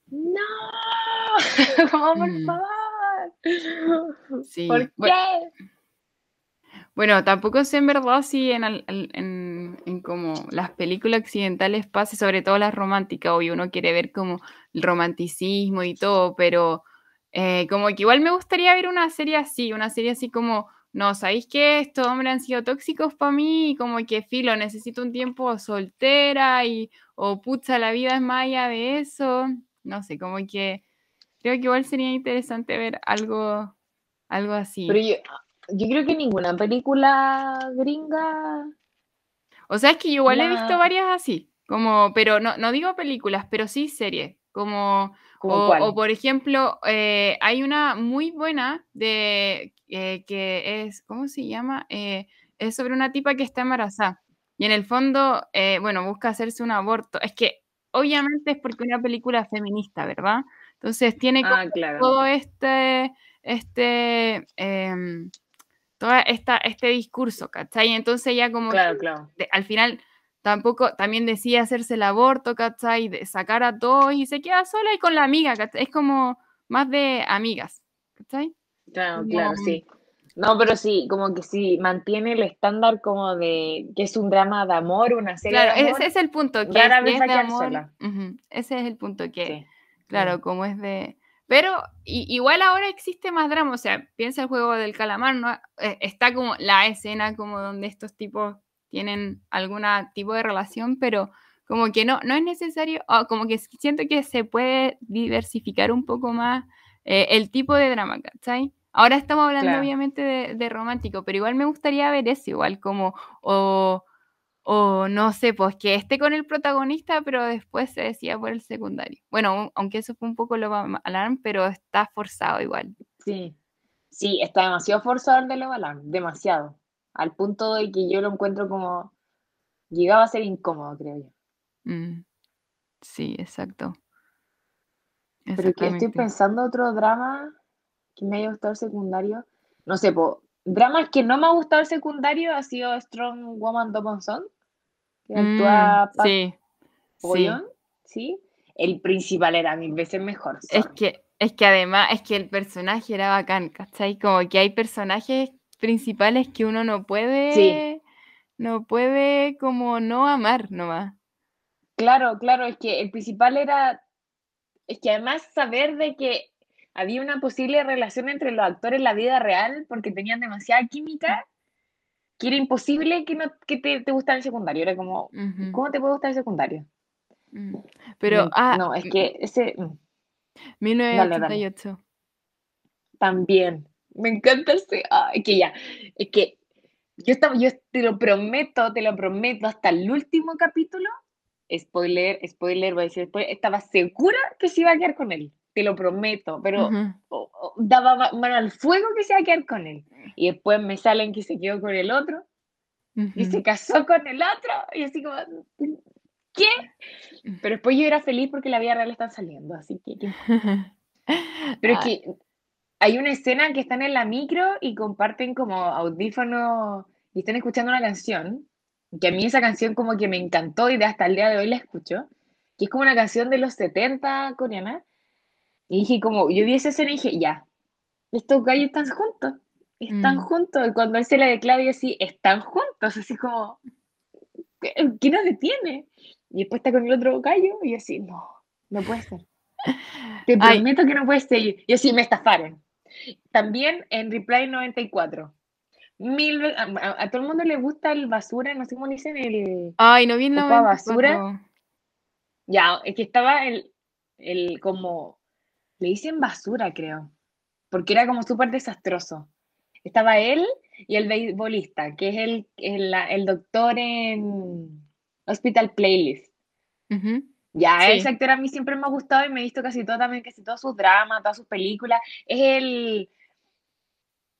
no, como, por
Mm.
favor,
Sí,
¿por
bueno.
qué?
Bueno, tampoco sé en verdad si en, en, en como las películas occidentales pase, sobre todo las románticas, hoy uno quiere ver como el romanticismo y todo, pero eh, como que igual me gustaría ver una serie así, una serie así como, no, ¿sabéis qué? Estos hombres han sido tóxicos para mí y como que filo, necesito un tiempo soltera y, o pucha, la vida es más allá de eso, no sé, como que creo que igual sería interesante ver algo, algo así.
Pero yo, yo creo que ninguna película gringa.
O sea, es que yo igual he visto
La-
varias así, como, pero no, no digo películas, pero sí series, ¿Como o, o, por ejemplo, eh, hay una muy buena de, eh, que es, ¿cómo se llama? Eh, es sobre una tipa que está embarazada y en el fondo, eh, bueno, busca hacerse un aborto. Es que obviamente es porque una película feminista, ¿verdad? Entonces tiene
Ah, claro.
todo este, este, em, toda esta, este discurso, ¿cachai? Entonces ya como
Claro,
que
claro.
de- al final tampoco también decide hacerse el aborto, ¿cachai? De sacar a todos y se queda sola y con la amiga, ¿cachai? Es como más de amigas, ¿cachai?
Claro,
Como-
claro, sí. No, pero sí, como que sí, mantiene el estándar como de que es un drama de amor, una serie
Claro,
de amor.
ese es el punto, que
rara
es
a
de amor,
sola.
ese es el punto que,
Sí.
claro, como es de... Pero igual ahora existe más drama, o sea, piensa el juego del calamar, ¿no? Eh, está como la escena como donde estos tipos tienen algún tipo de relación, pero como que no, no es necesario, o como que siento que se puede diversificar un poco más eh, el tipo de drama, ¿cachai? Ahora estamos hablando
Claro.
obviamente de, de romántico, pero igual me gustaría ver eso, igual como, o, o no sé, pues que esté con el protagonista, pero después se decía por el secundario. Bueno, un- aunque eso fue un poco lo Alarm, pero está forzado igual.
Sí. Sí, está demasiado forzado el de Love Alarm, demasiado. Al punto de que yo lo encuentro como. Llegaba a ser incómodo, creo yo.
Mm, Sí, exacto.
Pero que estoy pensando otro drama que me haya gustado el secundario. No sé, po, dramas que no me ha gustado el secundario ha sido Strong Woman Double Son, que
Mm,
actúa Park
sí, sí.
Bo-young, ¿sí? El principal era mil veces mejor.
Es que, es que además, es que el personaje era bacán, ¿cachai? Como que hay personajes principales que uno no puede, no puede como no amar nomás.
Claro, claro, es que el principal era, es que además saber de que había una posible relación entre los actores en la vida real porque tenían demasiada química, que era imposible que, no, que te, te gustara el secundario. Era como, ¿cómo te puede gustar el secundario?
mm. Pero,
Me-
ah,
no, es que ese mm,
1988.
también. Me encanta ese. ah, es que ya, es que yo estaba, yo te lo prometo, te lo prometo, hasta el último capítulo, spoiler, spoiler, voy a decir spoiler, estaba segura que se iba a quedar con él. Te lo prometo, pero
Ujú.
o- o, daba ma- mano al fuego que se iba a quedar con él. Y después me salen que se quedó con el otro y se casó con el otro. Y así como, ¿qué? Pero después yo era feliz porque la vida real están saliendo, así que, ¿qué Pero es
Ah,
que hay una escena que están en la micro y comparten como audífonos y están escuchando una canción, que a mí esa canción como que me encantó y de hasta el día de hoy la escucho, que es como una canción de los 70 coreana. Y dije como, yo vi esa escena y dije, ya, estos gallos están juntos, están
Mm.
juntos. Y cuando él se la declara, yo así, están juntos, así como, ¿qué, qué nos detiene? Y después está con el otro gallo y así, no, no puede ser. Te
Ay,
prometo que no puede ser. Y así me estafaron. También en Reply 94. Mil veces. A, a todo el mundo le gusta el basura, no sé cómo le dicen, el
Ay, no vi el
Opa
94.
basura. Ya, es que estaba el, el como, le dicen basura, creo, porque era como súper desastroso. Estaba él y el beisbolista, que es el, el, doctor en Hospital Playlist.
Ujú.
Ya,
Sí.
ese actor a mí siempre me ha gustado y me he visto casi todo también, casi todos sus dramas, todas sus películas. Es el,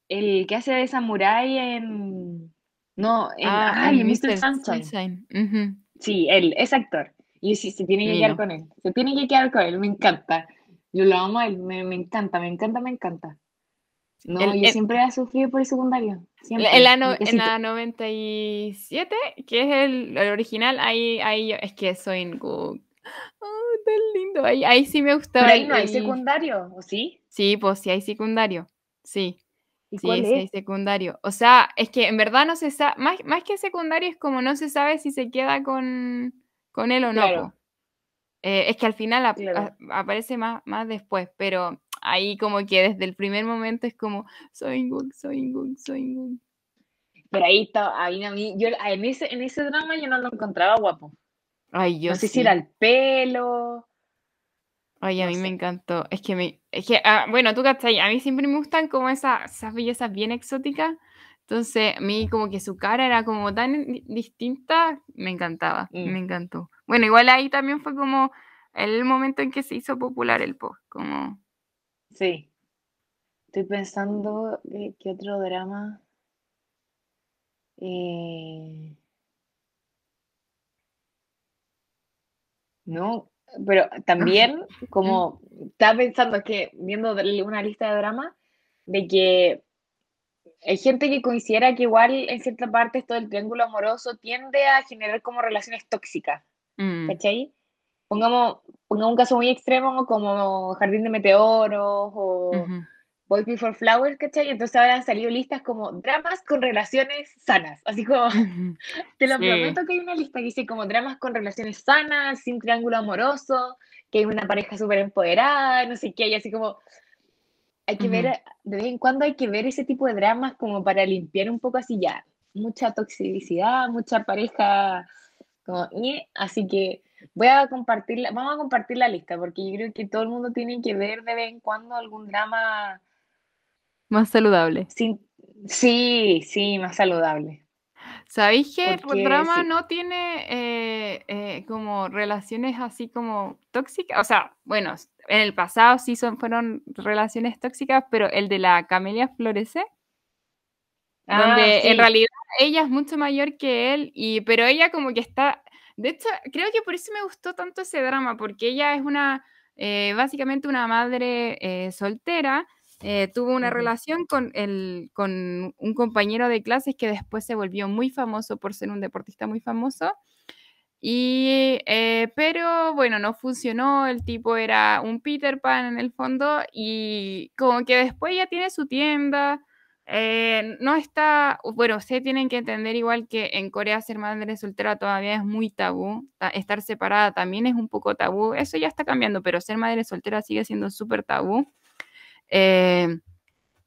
el que hace de samurái en, no, en,
Ah,
ay, en Mr. Sunshine. Sí, él, ese actor. Y sí, se tiene que quedar con él. Se tiene que quedar con él, me encanta. Yo lo amo a él, me, me encanta, me encanta, me encanta. No,
El-
yo
el-
siempre he sufrido por el secundario. Siempre.
En la, no- en la 97, que es el, el original, ahí, ahí yo- es que soy. Oh, tan lindo. Ahí, ahí sí me
Pero
gustaba.
ahí
el-
no hay secundario, ¿o sí?
Sí, pues sí hay secundario. Sí,
¿Y
sí,
cuál
sí hay secundario. O sea, es que en verdad no se sabe, más, más que secundario es como no se sabe si se queda con, con él o no.
Claro.
po. Eh, es que al final ap-
Claro.
a- aparece más, más después, pero ahí como que desde el primer momento es como soy Inguk, soy Inguk, soy Inguk.
Pero ahí está, ahí a mí, yo en ese, en ese drama yo no lo encontraba guapo.
Ay, yo
No sé
sí.
si era el pelo.
Ay, a
no
mí me encantó. Es que me, es que, ah, bueno, tú cachai, a mí siempre me gustan como esas, esas bellezas bien exóticas. Entonces, a mí como que su cara era como tan di- distinta, me encantaba,
Mm.
me encantó. Bueno, igual ahí también fue como el momento en que se hizo popular el pop, como,
Sí. Estoy pensando eh, qué otro drama. Eh, No, pero también como estaba pensando que viendo una lista de dramas de que hay gente que considera que igual en cierta parte esto del triángulo amoroso tiende a generar como relaciones tóxicas,
mm,
¿cachai? Pongamos, pongamos un caso muy extremo como Jardín de Meteoros o Boy Before Flowers, ¿cachai? Entonces ahora han salido listas como dramas con relaciones sanas, así como te lo
Sí.
prometo que hay una lista que dice como dramas con relaciones sanas, sin triángulo amoroso, que hay una pareja súper empoderada, no sé qué, y así como hay que ver, de vez en cuando hay que ver ese tipo de dramas como para limpiar un poco así ya, mucha toxicidad, mucha pareja, como, así que voy a compartirla, vamos a compartir la lista, porque yo creo que todo el mundo tiene que ver de vez en cuando algún drama
Más saludable.
sin, sí, sí, más saludable.
¿Sabéis que el drama
sí.
no tiene eh, eh, como relaciones así como tóxicas? O sea, bueno, en el pasado sí son, fueron relaciones tóxicas, pero el de la Camelia Florece, donde
Ah, sí.
en realidad ella es mucho mayor que él, y, pero ella como que está... De hecho, creo que por eso me gustó tanto ese drama, porque ella es una, eh, básicamente una madre eh, soltera, eh, tuvo una relación con, el, con un compañero de clases que después se volvió muy famoso por ser un deportista muy famoso. Y, eh, pero bueno, no funcionó, el tipo era un Peter Pan en el fondo y como que después ya tiene su tienda, eh, no está, bueno, ustedes tienen que entender igual que en Corea ser madre soltera todavía es muy tabú, ta- estar separada también es un poco tabú, eso ya está cambiando, pero ser madre soltera sigue siendo súper tabú. Eh,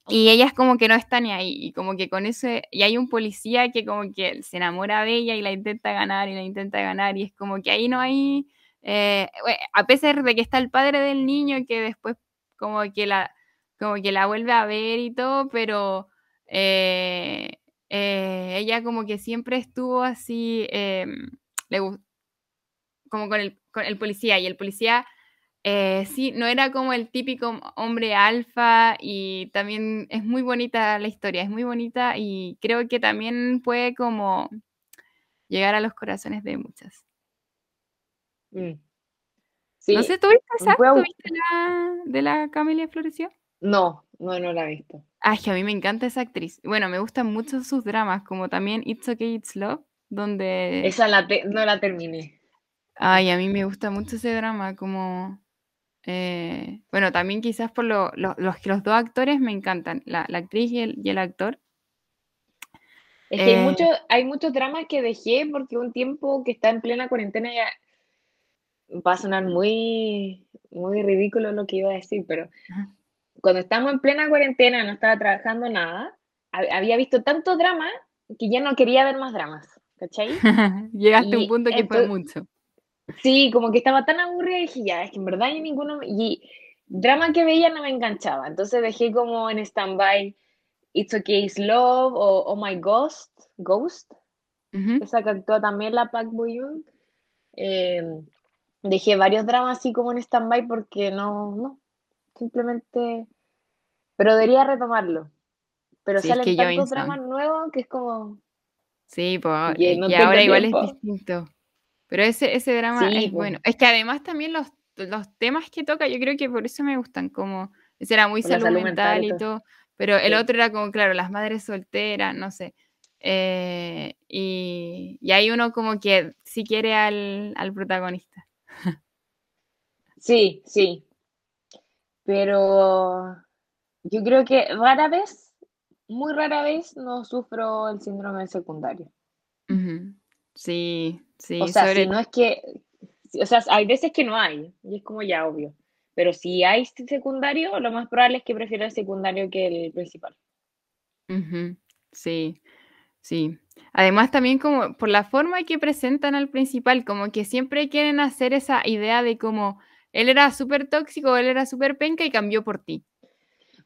y ella es como que no está ni ahí, y como que con eso, y hay un policía que como que se enamora de ella y la intenta ganar y la intenta ganar, y es como que ahí no hay, eh, a pesar de que está el padre del niño que después como que la, como que la vuelve a ver y todo, pero eh, eh, ella como que siempre estuvo así, em, le como con el, con el policía, y el policía eh, sí, no era como el típico hombre alfa y también es muy bonita la historia, es muy bonita y creo que también puede como llegar a los corazones de muchas.
Mm.
No sé, ¿tuviste esa? ¿Tuviste la de la Camelia Floreció?
no, no, no la he visto.
Ay, que a mí me encanta esa actriz. Bueno, me gustan mucho sus dramas, como también It's Okay, It's Love, donde...
Esa la te- no la terminé.
Ay, a mí me gusta mucho ese drama, como... eh, bueno, también quizás por lo- lo- los los dos actores me encantan, la, la actriz y el, y el actor.
Es que hay,
Eh,
mucho, hay muchos dramas que dejé porque un tiempo que está en plena cuarentena ya va a sonar muy, muy ridículo lo que iba a decir, pero cuando estamos en plena cuarentena, no estaba trabajando nada, había visto tanto drama que ya no quería ver más dramas, ¿cachai?
Llegaste a un punto que fue mucho.
Sí, como que estaba tan aburrida y dije, ya, es que en verdad yo ninguno... Y drama que veía no me enganchaba, entonces dejé como en stand-by It's Okay, It's Love o Oh My Ghost, Ghost, esa que actuó también la Park Bo em, dejé varios dramas así como en stand-by porque no, no, simplemente... Pero debería retomarlo. Pero salen tantos dramas nuevos que es como...
Sí, pues, y ahora igual es distinto. Pero ese, ese drama es bueno. Es que además también los, los temas que toca, yo creo que por eso me gustan, como ese era muy salud, mental, y todo. Pero el otro era como, claro, las madres solteras, no sé. Eh, y, y, hay uno como que sí quiere al, al protagonista.
Sí, sí. Pero yo creo que rara vez, muy rara vez, no sufro el síndrome secundario.
Sí, sí.
O sea, si no es que, o sea, hay veces que no hay, y es como ya obvio. Pero si hay secundario, lo más probable es que prefiera el secundario que el principal.
Sí, sí. Además también como por la forma que presentan al principal, como que siempre quieren hacer esa idea de como él era súper tóxico, él era súper penca y cambió por ti.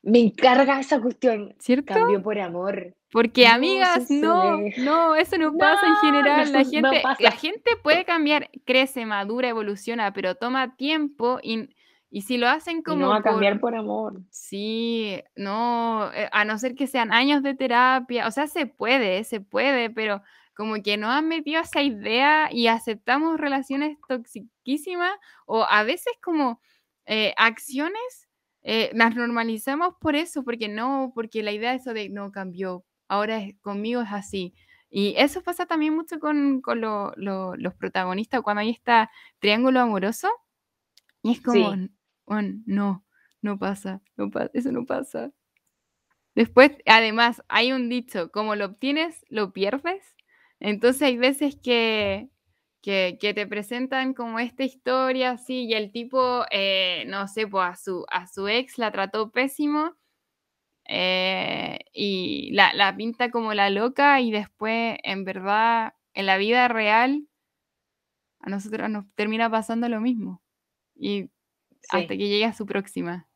Me encarga esa cuestión. ¿Cierto? Cambió por amor.
Porque amigas, no, no, eso no, pasa en general. la, gente, la gente puede cambiar, crece, madura, evoluciona, pero toma tiempo y, y si lo hacen como...
no va a cambiar por amor.
Sí, no, eh, a no ser que sean años de terapia, o sea, se puede, se puede, pero como que nos han metido esa idea y aceptamos relaciones toxiquísimas o a veces como eh, acciones eh, las normalizamos por eso, porque no, porque la idea es eso de no cambió, ahora es, conmigo es así. Y eso pasa también mucho con, los protagonistas cuando hay este triángulo amoroso. Y es como, no, no pasa, no pasa, eso no pasa. Después, además, hay un dicho, como lo obtienes, lo pierdes. Entonces hay veces que, que, te presentan como esta historia así y el tipo, eh, no sé, pues a su, a su ex la trató pésimo eh, y la, la, pinta como la loca y después en verdad en la vida real a nosotros nos termina pasando lo mismo y hasta que llegue a su próxima.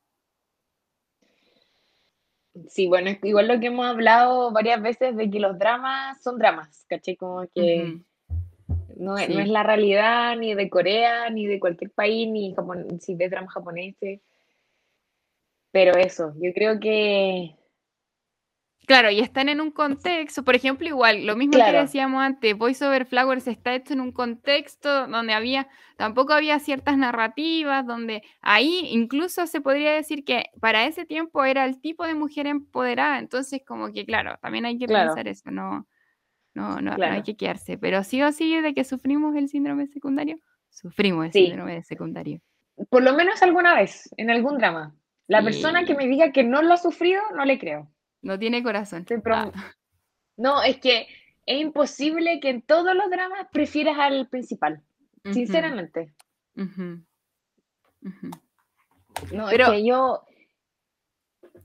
Sí, bueno, igual lo que hemos hablado varias veces de que los dramas son dramas, ¿caché? Como que no, es, la realidad ni de Corea, ni de cualquier país, ni si ves dramas japoneses. Pero eso, yo creo que
Claro, y están en un contexto, por ejemplo, igual, lo mismo que decíamos antes, Voice Over Flowers está hecho en un contexto donde había, tampoco había ciertas narrativas, donde ahí incluso se podría decir que para ese tiempo era el tipo de mujer empoderada, entonces como que claro, también hay que pensar eso, no, no, no, hay que quedarse, pero sí o sí de que sufrimos el síndrome secundario, sufrimos el síndrome secundario.
Por lo menos alguna vez, en algún drama. La persona que me diga que no lo ha sufrido, no le creo.
No tiene corazón.
Ah. No, es que es imposible que en todos los dramas prefieras al principal. Sinceramente. No, es que yo.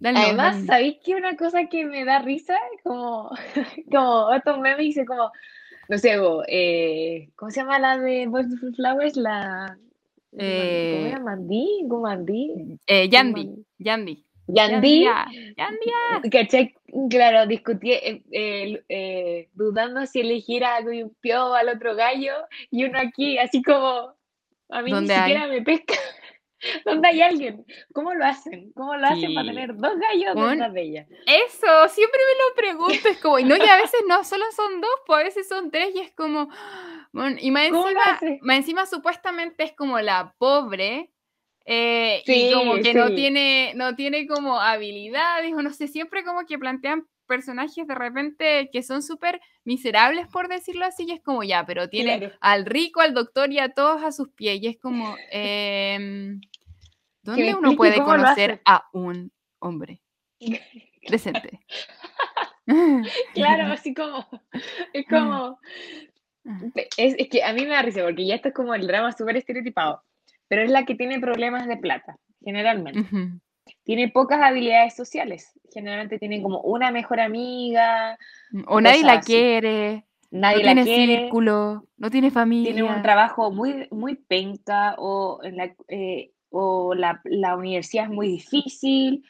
Además, ¿sabéis que una cosa que me da risa? Como, como otro meme dice como, no sé, eh, ¿cómo se llama la de Boys of Flowers? La. Eh, ¿Cómo era? ¿Mandí? ¿Cómo Mandí?
Eh, Yandy. Yandy.
Yandy, ¿cachai? Claro, discutí, eh, eh, dudando si elegir a Pio o al otro gallo, y uno aquí, así como, a mí ni siquiera me pesca. ¿Dónde hay alguien? ¿Cómo lo hacen? ¿Cómo lo hacen para tener dos gallos de bella?
Eso, siempre me lo pregunto, es como, y no, y a veces no solo son dos, pues a veces son tres, y es como, bueno, y más encima, más encima supuestamente es como la pobre, eh, y como que no tiene, no tiene como habilidades, o no sé, siempre como que plantean personajes de repente que son súper miserables, por decirlo así, y es como ya, pero tiene al rico, al doctor y a todos a sus pies, y es como, eh, ¿dónde uno puede conocer a un hombre decente?
claro, así como, es como, es, es, que a mí me da risa, porque ya esto es como el drama súper estereotipado pero es la que tiene problemas de plata, generalmente. tiene pocas habilidades sociales. Generalmente tienen como una mejor amiga.
O nadie la quiere.
Nadie
no tiene
quiere.
círculo, no tiene familia.
Tiene un trabajo muy, muy penca o, en la, eh, o la, la, universidad es muy difícil.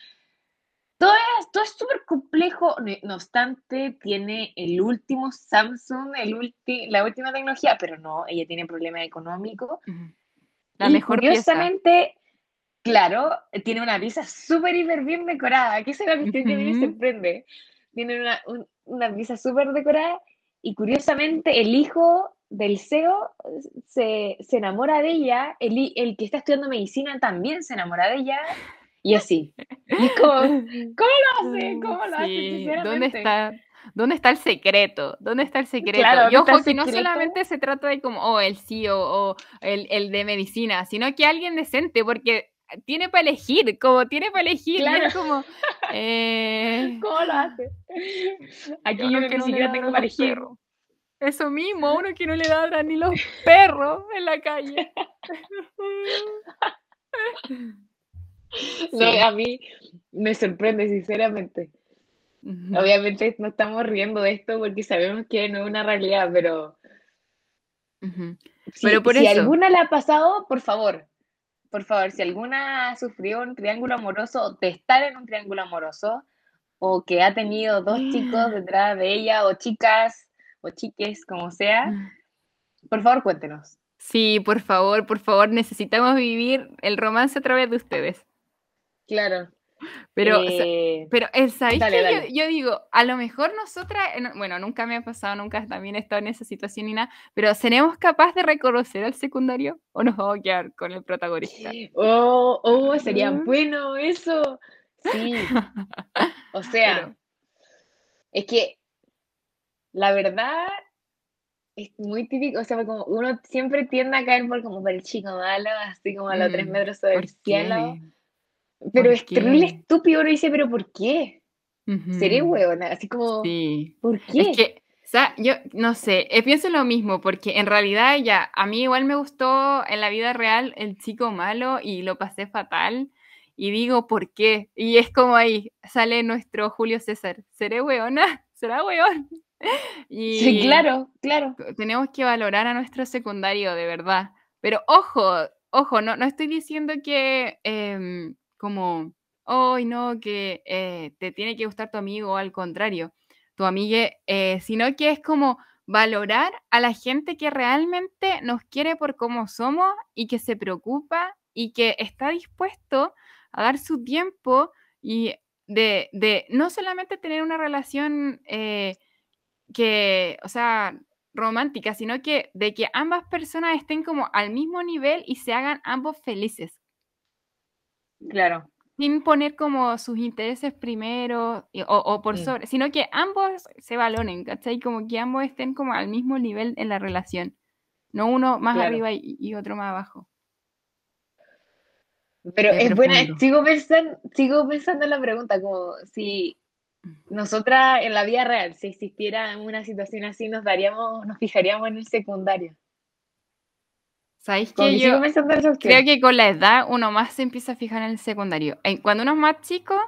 Todo es todo súper complejo, no obstante, tiene el último Samsung, el la última tecnología, pero no, ella tiene problemas económicos.
La mejor
curiosamente, claro, tiene una pieza súper hiper bien decorada, que es la cuestión que me sorprende. Tiene una, una pieza súper decorada y curiosamente el hijo del CEO se, se enamora de ella, el, el, que está estudiando medicina también se enamora de ella, y así. Y como, ¿cómo lo hace? ¿Cómo lo hace?
¿Dónde está? ¿Dónde está el secreto? ¿Dónde está el secreto? y ojo que no solamente se trata de como, oh, el CEO o el, el de medicina, sino que alguien decente, porque tiene para elegir, como tiene para elegir, claro. es como... Eh...
¿Cómo lo hace? Aquí yo, yo que ni siquiera tengo para elegir.
Perros. Eso mismo, uno que no le da ni los perros en la calle.
No, a mí me sorprende, sinceramente. Obviamente no estamos riendo de esto porque sabemos que no es una realidad, pero... Si,
pero por
si
eso...
alguna le ha pasado, por favor, por favor, si alguna ha sufrido un triángulo amoroso, de estar en un triángulo amoroso, o que ha tenido dos chicos detrás de ella, o chicas, o chiques, como sea, por favor cuéntenos.
Sí, por favor, por favor, necesitamos vivir el romance a través de ustedes.
Claro.
Pero, eh, pero ¿sabéis que yo, yo, digo, a lo mejor nosotras, bueno, nunca me ha pasado, nunca también he estado en esa situación ni nada, pero ¿seremos capaces de reconocer al secundario o nos vamos a quedar con el protagonista?
Oh, oh, sería bueno eso. Sí. O sea, pero, es que la verdad es muy típico, o sea, como uno siempre tiende a caer por como por el chico malo, así como a los tres metros sobre el cielo. Pero es terrible estúpido, uno dice, pero ¿por qué? Uh -huh. Seré huevona, así como,
sí.
¿por qué?
Es que, o sea, yo no sé, eh, pienso lo mismo, porque en realidad ya, a mí igual me gustó en la vida real el chico malo y lo pasé fatal. Y digo, ¿por qué? Y es como ahí, sale nuestro Julio César, ¿seré hueona? ¿Será hueón?
Y sí, claro, claro.
Tenemos que valorar a nuestro secundario, de verdad. Pero ojo, ojo, no, no estoy diciendo que eh, como, hoy no, que eh, te tiene que gustar tu amigo, o al contrario, tu amiga, eh, sino que es como valorar a la gente que realmente nos quiere por cómo somos y que se preocupa y que está dispuesto a dar su tiempo y de, de no solamente tener una relación eh, que, o sea, romántica, sino que de que ambas personas estén como al mismo nivel y se hagan ambos felices.
Claro.
Sin poner como sus intereses primero o, o por sobre, sino que ambos se valoren, ¿cachai? Como que ambos estén como al mismo nivel en la relación. No uno más claro. arriba y, y, otro más abajo.
Pero es, es buena, sigo pensando, sigo pensando en la pregunta, como si nosotras en la vida real, si existiera una situación así, nos daríamos, nos fijaríamos en el secundario.
¿Sabéis que yo creo que con la edad uno más se empieza a fijar en el secundario? Cuando uno es más chico,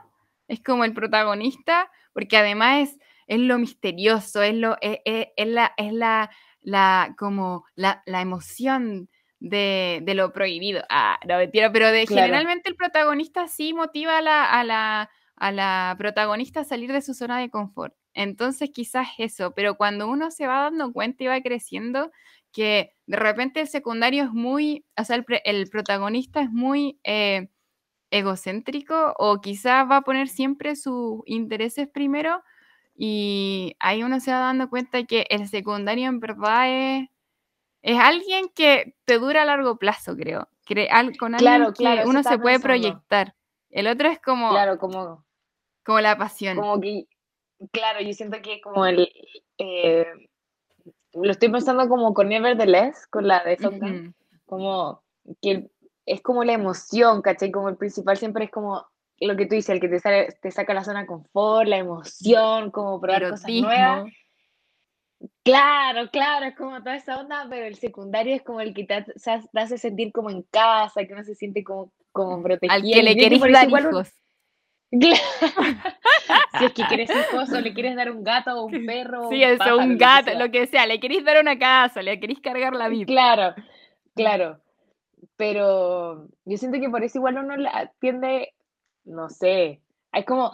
es como el protagonista, porque además es, es lo misterioso, es, lo, es, es, es la, es la, la, como la, la emoción de, de, lo prohibido. Ah, no mentira, pero de, claro. generalmente el protagonista sí motiva a la, a, la, a la protagonista a salir de su zona de confort. Entonces quizás eso, pero cuando uno se va dando cuenta y va creciendo, que de repente el secundario es muy, o sea, el, el protagonista es muy eh, egocéntrico o quizás va a poner siempre sus intereses primero y ahí uno se va dando cuenta que el secundario en verdad es, es alguien que te dura a largo plazo, creo. Con alguien
claro,
que
claro,
uno se puede
pensando.
proyectar. El otro es como,
Claro, como,
como la pasión.
como que, claro, yo siento que como el, eh, lo estoy pensando como con Nevertheless, con la de Gun,
Ujú.
como que es como la emoción, ¿cachai? Como el principal siempre es como lo que tú dices, el que te, sale, te saca la zona de confort, la emoción, como probar cosas
Erotismo.
nuevas. Claro, claro, es como toda esa onda, pero el secundario es como el que te, hace- te hace sentir como en casa, que uno se siente como, como protegido.
Al que le querés dar hijos.
si es que quieres hijos o le quieres dar un gato o un perro.
Sí, eso, un gato, lo que sea. Le querés dar una casa, le querés cargar la vida.
Claro, claro. Pero yo siento que por eso igual uno tiende, no sé, hay como,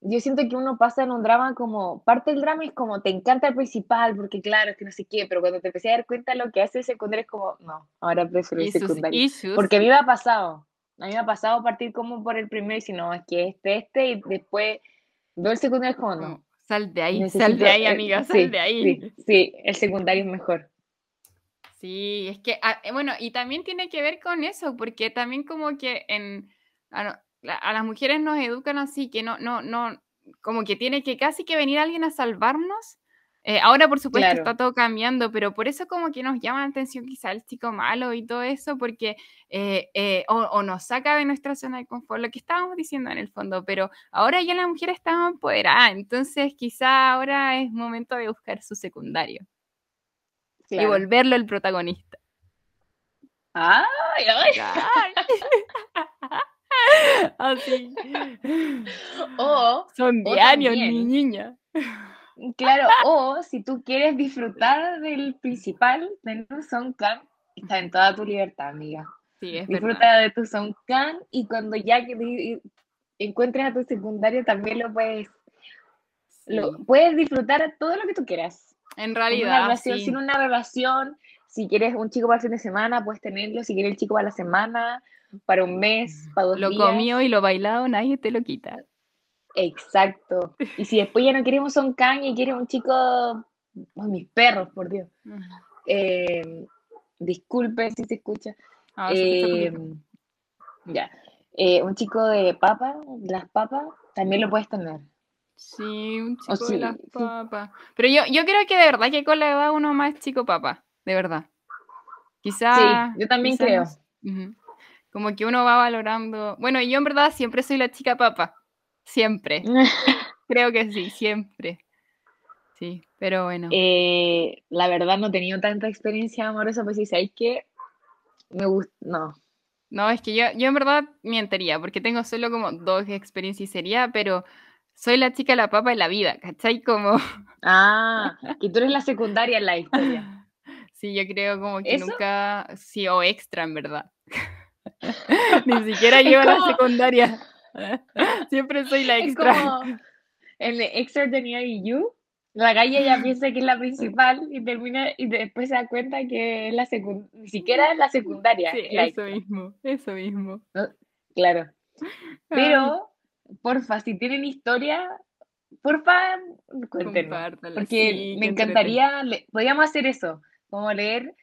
yo siento que uno pasa en un drama como, parte del drama es como, te encanta el principal, porque claro, es que no sé qué, pero cuando te empecé a dar cuenta lo que hace el secundario es como, no, ahora prefiero el secundario. Porque a mí me ha pasado, a mí me ha pasado partir como por el primero y si no, es que este, este, y después veo el secundario es como, no.
Sal de ahí, sal de ahí, amiga, sal de ahí.
Sí, sí, el secundario es mejor.
Sí, es que, ah, eh, bueno, y también tiene que ver con eso, porque también como que en, a las mujeres nos educan así, que no, no, no, como que tiene que casi que venir alguien a salvarnos. Eh, ahora, por supuesto, está todo cambiando, pero por eso como que nos llama la atención quizá el chico malo y todo eso, porque eh, eh, o, nos saca de nuestra zona de confort, lo que estábamos diciendo en el fondo, pero ahora ya la mujer está empoderada, entonces quizá ahora es momento de buscar su secundario y volverlo el protagonista.
¡Ay, ay!
Así.
O,
Son de años, mi niña.
Claro, o si tú quieres disfrutar del principal de Son Can, está en toda tu libertad, amiga.
Sí, es
Disfruta de tu Can y cuando ya que encuentres a tu secundario también lo puedes lo, puedes disfrutar todo lo que tú quieras.
En realidad,
sin una relación, si quieres un chico para el fin de semana, puedes tenerlo, si quieres el chico para la semana, para un mes, para dos
lo
días.
Lo comió y lo bailado, nadie te lo quita.
Exacto. Y si después ya no queremos un can y quieres un chico, mis perros, por Dios. Eh, disculpe si se escucha. Ah, eh, ya. Eh, un chico de papa, las papas, también lo puedes tener.
Sí, un chico de las papas. Pero yo, yo creo que de verdad que con la edad uno más chico papa, de verdad. Quizá.
Sí, yo también creo.
Como que uno va valorando. Bueno, yo en verdad siempre soy la chica papa. Siempre. Creo que sí, siempre. Sí, pero bueno.
Eh, la verdad no he tenido tanta experiencia amorosa, pues si sabéis que me gusta. No.
No, es que yo, yo en verdad mientería, porque tengo solo como dos experiencias y sería, pero soy la chica la papa en la vida, ¿cachai? Como.
Ah, que tú eres la secundaria en la historia.
Sí, yo creo como que nunca. Sí, o extra, en verdad. Ni siquiera llevo a la secundaria. Siempre soy la extra.
como en The Extraordinary You, la galla ya piensa que es la principal y termina y después se da cuenta que es la ni siquiera es la secundaria.
eso mismo, eso mismo.
Claro. Pero, porfa, si tienen historia, porfa, cuéntenos. Porque me encantaría, podríamos hacer eso, como leer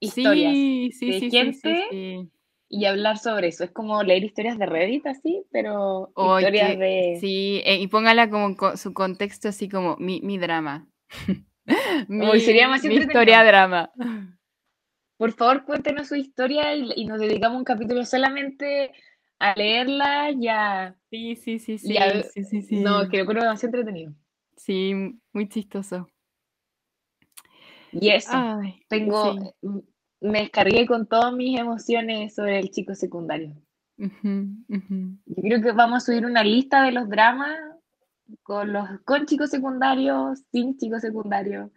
historias
sí, sí, de
gente y hablar sobre eso. Es como leer historias de Reddit así, pero historias de...
Sí, eh, y póngala como su contexto así como mi, mi drama.
mi, sería más
mi historia drama.
Por favor, cuéntenos su historia y, nos dedicamos un capítulo solamente a leerla ya.
Sí, sí, sí, sí. sí, sí, sí.
No, creo que lo entretenido.
Sí, muy chistoso.
Y eso, tengo, me descargué con todas mis emociones sobre el chico secundario. Yo creo que vamos a subir una lista de los dramas con los con chicos secundarios, sin chicos secundarios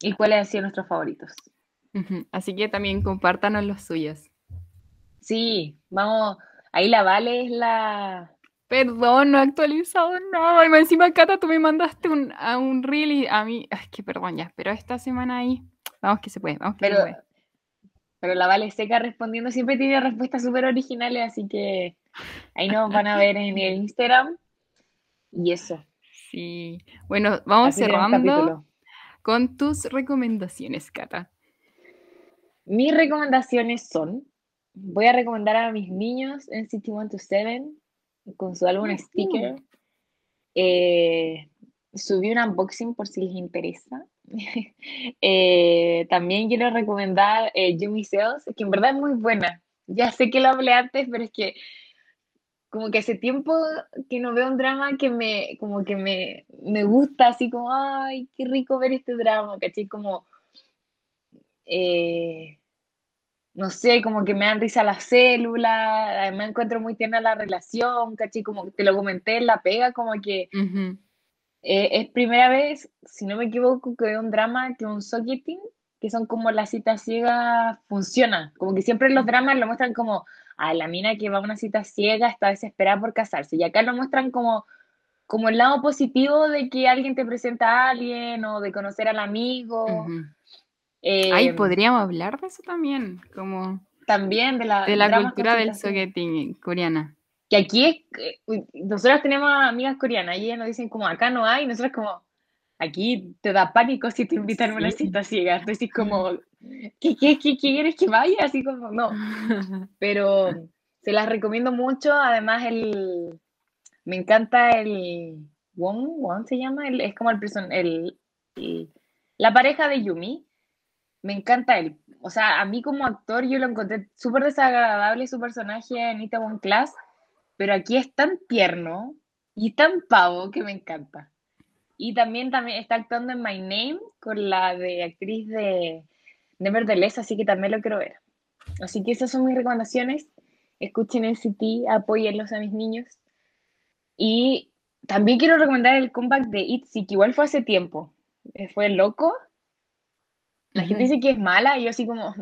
y cuáles han sido nuestros favoritos.
Así que también compártanos los suyos.
Sí, vamos, ahí la Vale es la...
Perdón, no he actualizado nada. Y encima, Cata, tú me mandaste un, a un reel y a mí... Es que perdón ya, pero esta semana ahí Vamos que se puede, vamos que
pero,
se puede.
Pero la Vale Seca respondiendo siempre tiene respuestas súper originales, así que ahí nos van a ver en el Instagram. Y eso.
Sí. Bueno, vamos cerrando con tus recomendaciones, Cata.
Mis recomendaciones son, voy a recomendar a mis niños en City 127 con su álbum Sticker. Eh, subí un unboxing por si les interesa. Eh, también quiero recomendar eh, Sales, que en verdad es muy buena. Ya sé que lo hablé antes, pero es que como que hace tiempo que no veo un drama que me, como que me, me gusta, así como, ay, qué rico ver este drama, ¿cachai? Como, eh, no sé, como que me dan risa las células, me encuentro muy tierna la relación, ¿cachai? Como te lo comenté en la pega, como que eh, es primera vez, si no me equivoco, que veo un drama que un socketing, que son como las citas ciegas, funciona. Como que siempre los dramas lo muestran como, a la mina que va a una cita ciega está desesperada por casarse. Y acá lo muestran como, como el lado positivo de que alguien te presenta a alguien o de conocer al amigo.
Ahí em, podríamos hablar de eso también, como...
También de la,
de la cultura del sogeting coreana.
Que aquí es, nosotros tenemos amigas coreanas y ellas nos dicen como acá no hay, y nosotros como, aquí te da pánico si te invitan a una cita ciega. Entonces como, ¿qué, qué, qué, quieres que vaya? Así como, no. Pero se las recomiendo mucho, además el, me encanta el, Wong, Wong se llama, el, es como el, el, el, la pareja de Yumi me encanta él. O sea, a mí como actor yo lo encontré súper desagradable su personaje en Itaewon Class, pero aquí es tan tierno y tan pavo que me encanta. Y también, también está actuando en My Name con la de actriz de Nevertheless, así que también lo quiero ver. Así que esas son mis recomendaciones. Escuchen el CT, apóyenlos a mis niños. Y también quiero recomendar el comeback de Itzy, que igual fue hace tiempo. Eh, fue loco, la gente dice que es mala y yo así como,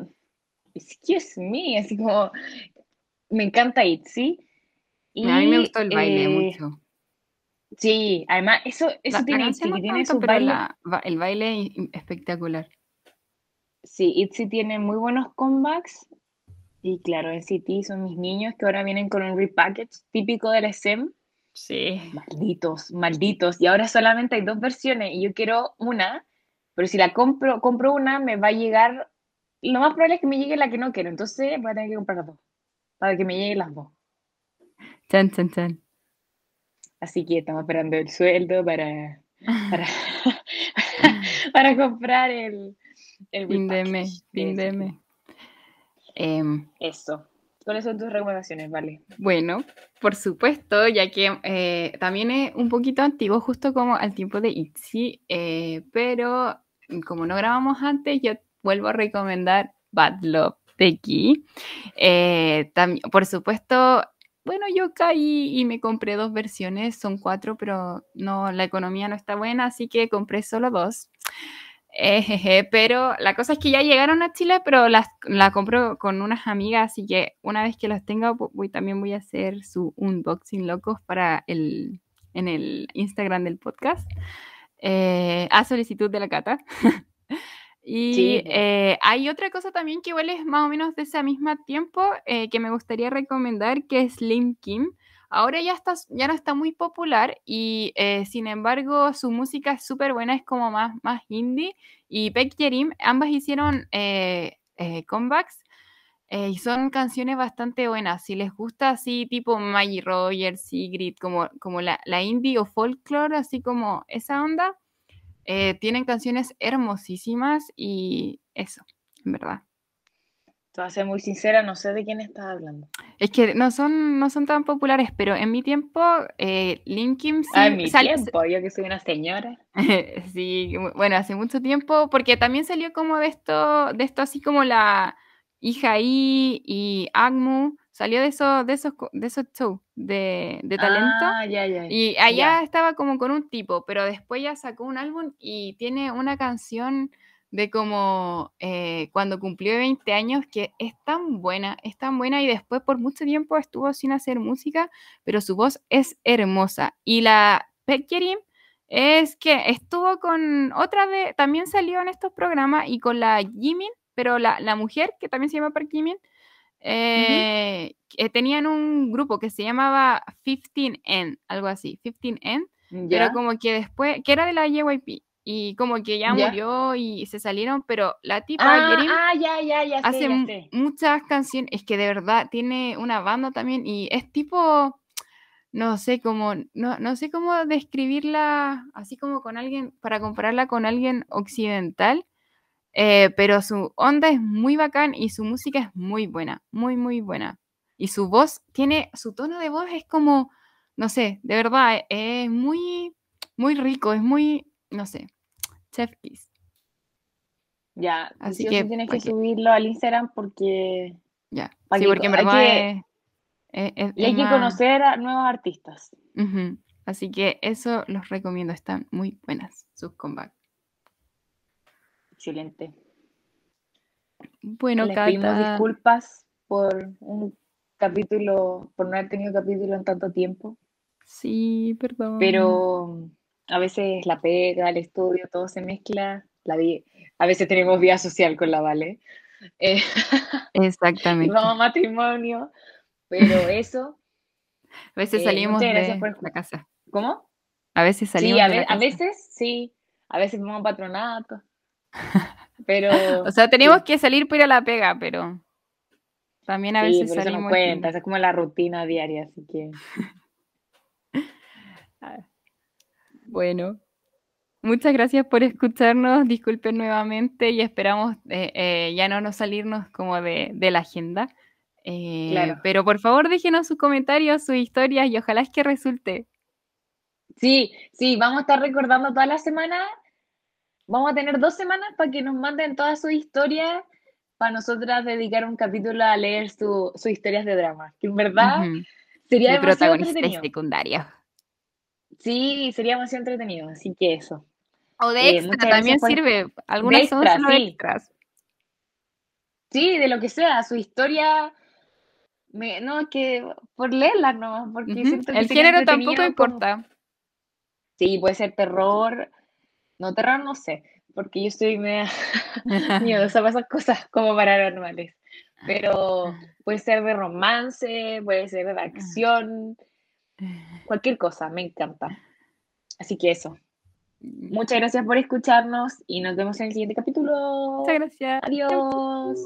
excuse me, así como, me encanta Itzy.
Y, a mí me gustó el baile eh, mucho.
Sí, además, eso, eso tiene Itzy, tiene su baile.
el baile espectacular.
Sí, Itzy tiene muy buenos comebacks. Y claro, en City son mis niños que ahora vienen con un repackage típico del SM.
Sí.
Malditos, malditos. Y ahora solamente hay dos versiones y yo quiero una pero si la compro, compro una, me va a llegar, lo más probable es que me llegue la que no quiero, entonces voy a tener que comprar dos, para que me lleguen las dos.
Chan, chan, chan.
Así que estamos esperando el sueldo para, para, para comprar el, el
fin de mes, fin de mes.
Eso. ¿Cuáles son tus recomendaciones, Vale?
Bueno, por supuesto, ya que eh, también es un poquito antiguo, justo como al tiempo de Itzy, eh, pero como no grabamos antes, yo vuelvo a recomendar Bad Love de Key. Eh, por supuesto, bueno, yo caí y me compré dos versiones, son cuatro, pero no, la economía no está buena, así que compré solo dos. Eh, pero la cosa es que ya llegaron a Chile, pero las, la compro con unas amigas, así que una vez que las tenga, voy, también voy a hacer su unboxing locos para el, en el Instagram del podcast. Eh, a solicitud de la cata. y eh, hay otra cosa también que igual es más o menos de ese mismo tiempo eh, que me gustaría recomendar, que es Slim Kim. Ahora ya, está, ya no está muy popular y sin embargo su música es súper buena, es como más, más indie. Y Beck Jerim, ambas hicieron comebacks y son canciones bastante buenas. Si les gusta así, tipo Maggie Rogers, Sigrid, como, como la, la indie o folklore, así como esa onda, eh, tienen canciones hermosísimas y eso, en verdad.
Te voy a ser muy sincera, no sé de quién estás hablando.
Es que no son, no son tan populares, pero en mi tiempo, eh, Linkin
sí. Ah, en mi tiempo, yo que soy una señora.
sí, bueno, hace mucho tiempo, porque también salió como de esto, de esto así como la hija I y Agmu, salió de esos, de esos, de esos shows de, talento.
Ah,
y allá estaba como con un tipo, pero después ya sacó un álbum y tiene una canción de como eh, cuando cumplió 20 años que es tan buena, es tan buena y después por mucho tiempo estuvo sin hacer música, pero su voz es hermosa. Y la Pekyerim es que estuvo con otra vez, también salió en estos programas y con la Jimin, pero la, la mujer que también se llama Park Jimin, eh, tenían un grupo que se llamaba 15N, algo así, 15N, pero como que después, que era de la JYP, y como que ya, murió y se salieron, pero la tipa
ah, ah ya, ya, ya
hace muchas canciones, es que de verdad tiene una banda también y es tipo, no sé cómo, no, no sé cómo describirla así como con alguien, para compararla con alguien occidental, eh, pero su onda es muy bacán y su música es muy buena, muy, muy buena. Y su voz tiene, su tono de voz es como, no sé, de verdad, es muy, muy rico, es muy, no sé, chef kiss.
Ya,
Así que,
tienes que
que-
subirlo al Instagram porque...
Ya. Sí,
que
porque en
hay
verdad
que-
es,
Y hay
es
que
más-
conocer a nuevos artistas.
Así que eso los recomiendo, están muy buenas sus comebacks.
Excelente.
Bueno,
Les pedimos
Cata,
disculpas por un capítulo, por no haber tenido capítulo en tanto tiempo,
sí, perdón.
pero a veces la pega, el estudio, todo se mezcla. La vi- a veces tenemos vida social con la Vale. Eh,
Exactamente.
vamos a matrimonio, pero eso,
A veces
eh,
salimos de
por
la casa.
¿cómo?
A veces salimos
Sí, a,
de la
a
casa.
veces sí, a veces vamos a patronato, pero
O sea, tenemos
sí.
que salir para ir a la pega, pero también a
sí,
veces
por eso
salimos.
cuenta, esa es como la rutina diaria, así que
Bueno, muchas gracias por escucharnos. Disculpen nuevamente y esperamos eh, eh, ya no nos salirnos como de, de la agenda. Eh,
Claro.
Pero por favor déjenos sus comentarios, sus historias y ojalá es que resulte.
Sí, sí, vamos a estar recordando toda la semana. Vamos a tener dos semanas para que nos manden todas sus historias, para nosotras dedicar un capítulo a leer su- sus historias de drama. Que en verdad
Ujú.
sería
De
demasiado entretenido.
secundarios.
Sí, sería demasiado entretenido. Así que eso.
O de
Eh,
extra también
por-
sirve. Algunas son
extra, sí.
extras.
Sí, de lo que sea, su historia. Me, no, es que por leerla nomás, porque siento que
El género tampoco
como-
importa.
Sí, puede ser terror. No, terror no sé, porque yo soy media miedosa para esas cosas como paranormales. Pero puede ser de romance, puede ser de acción, cualquier cosa, me encanta. Así que eso. Muchas gracias por escucharnos y nos vemos en el siguiente capítulo.
Muchas gracias.
Adiós.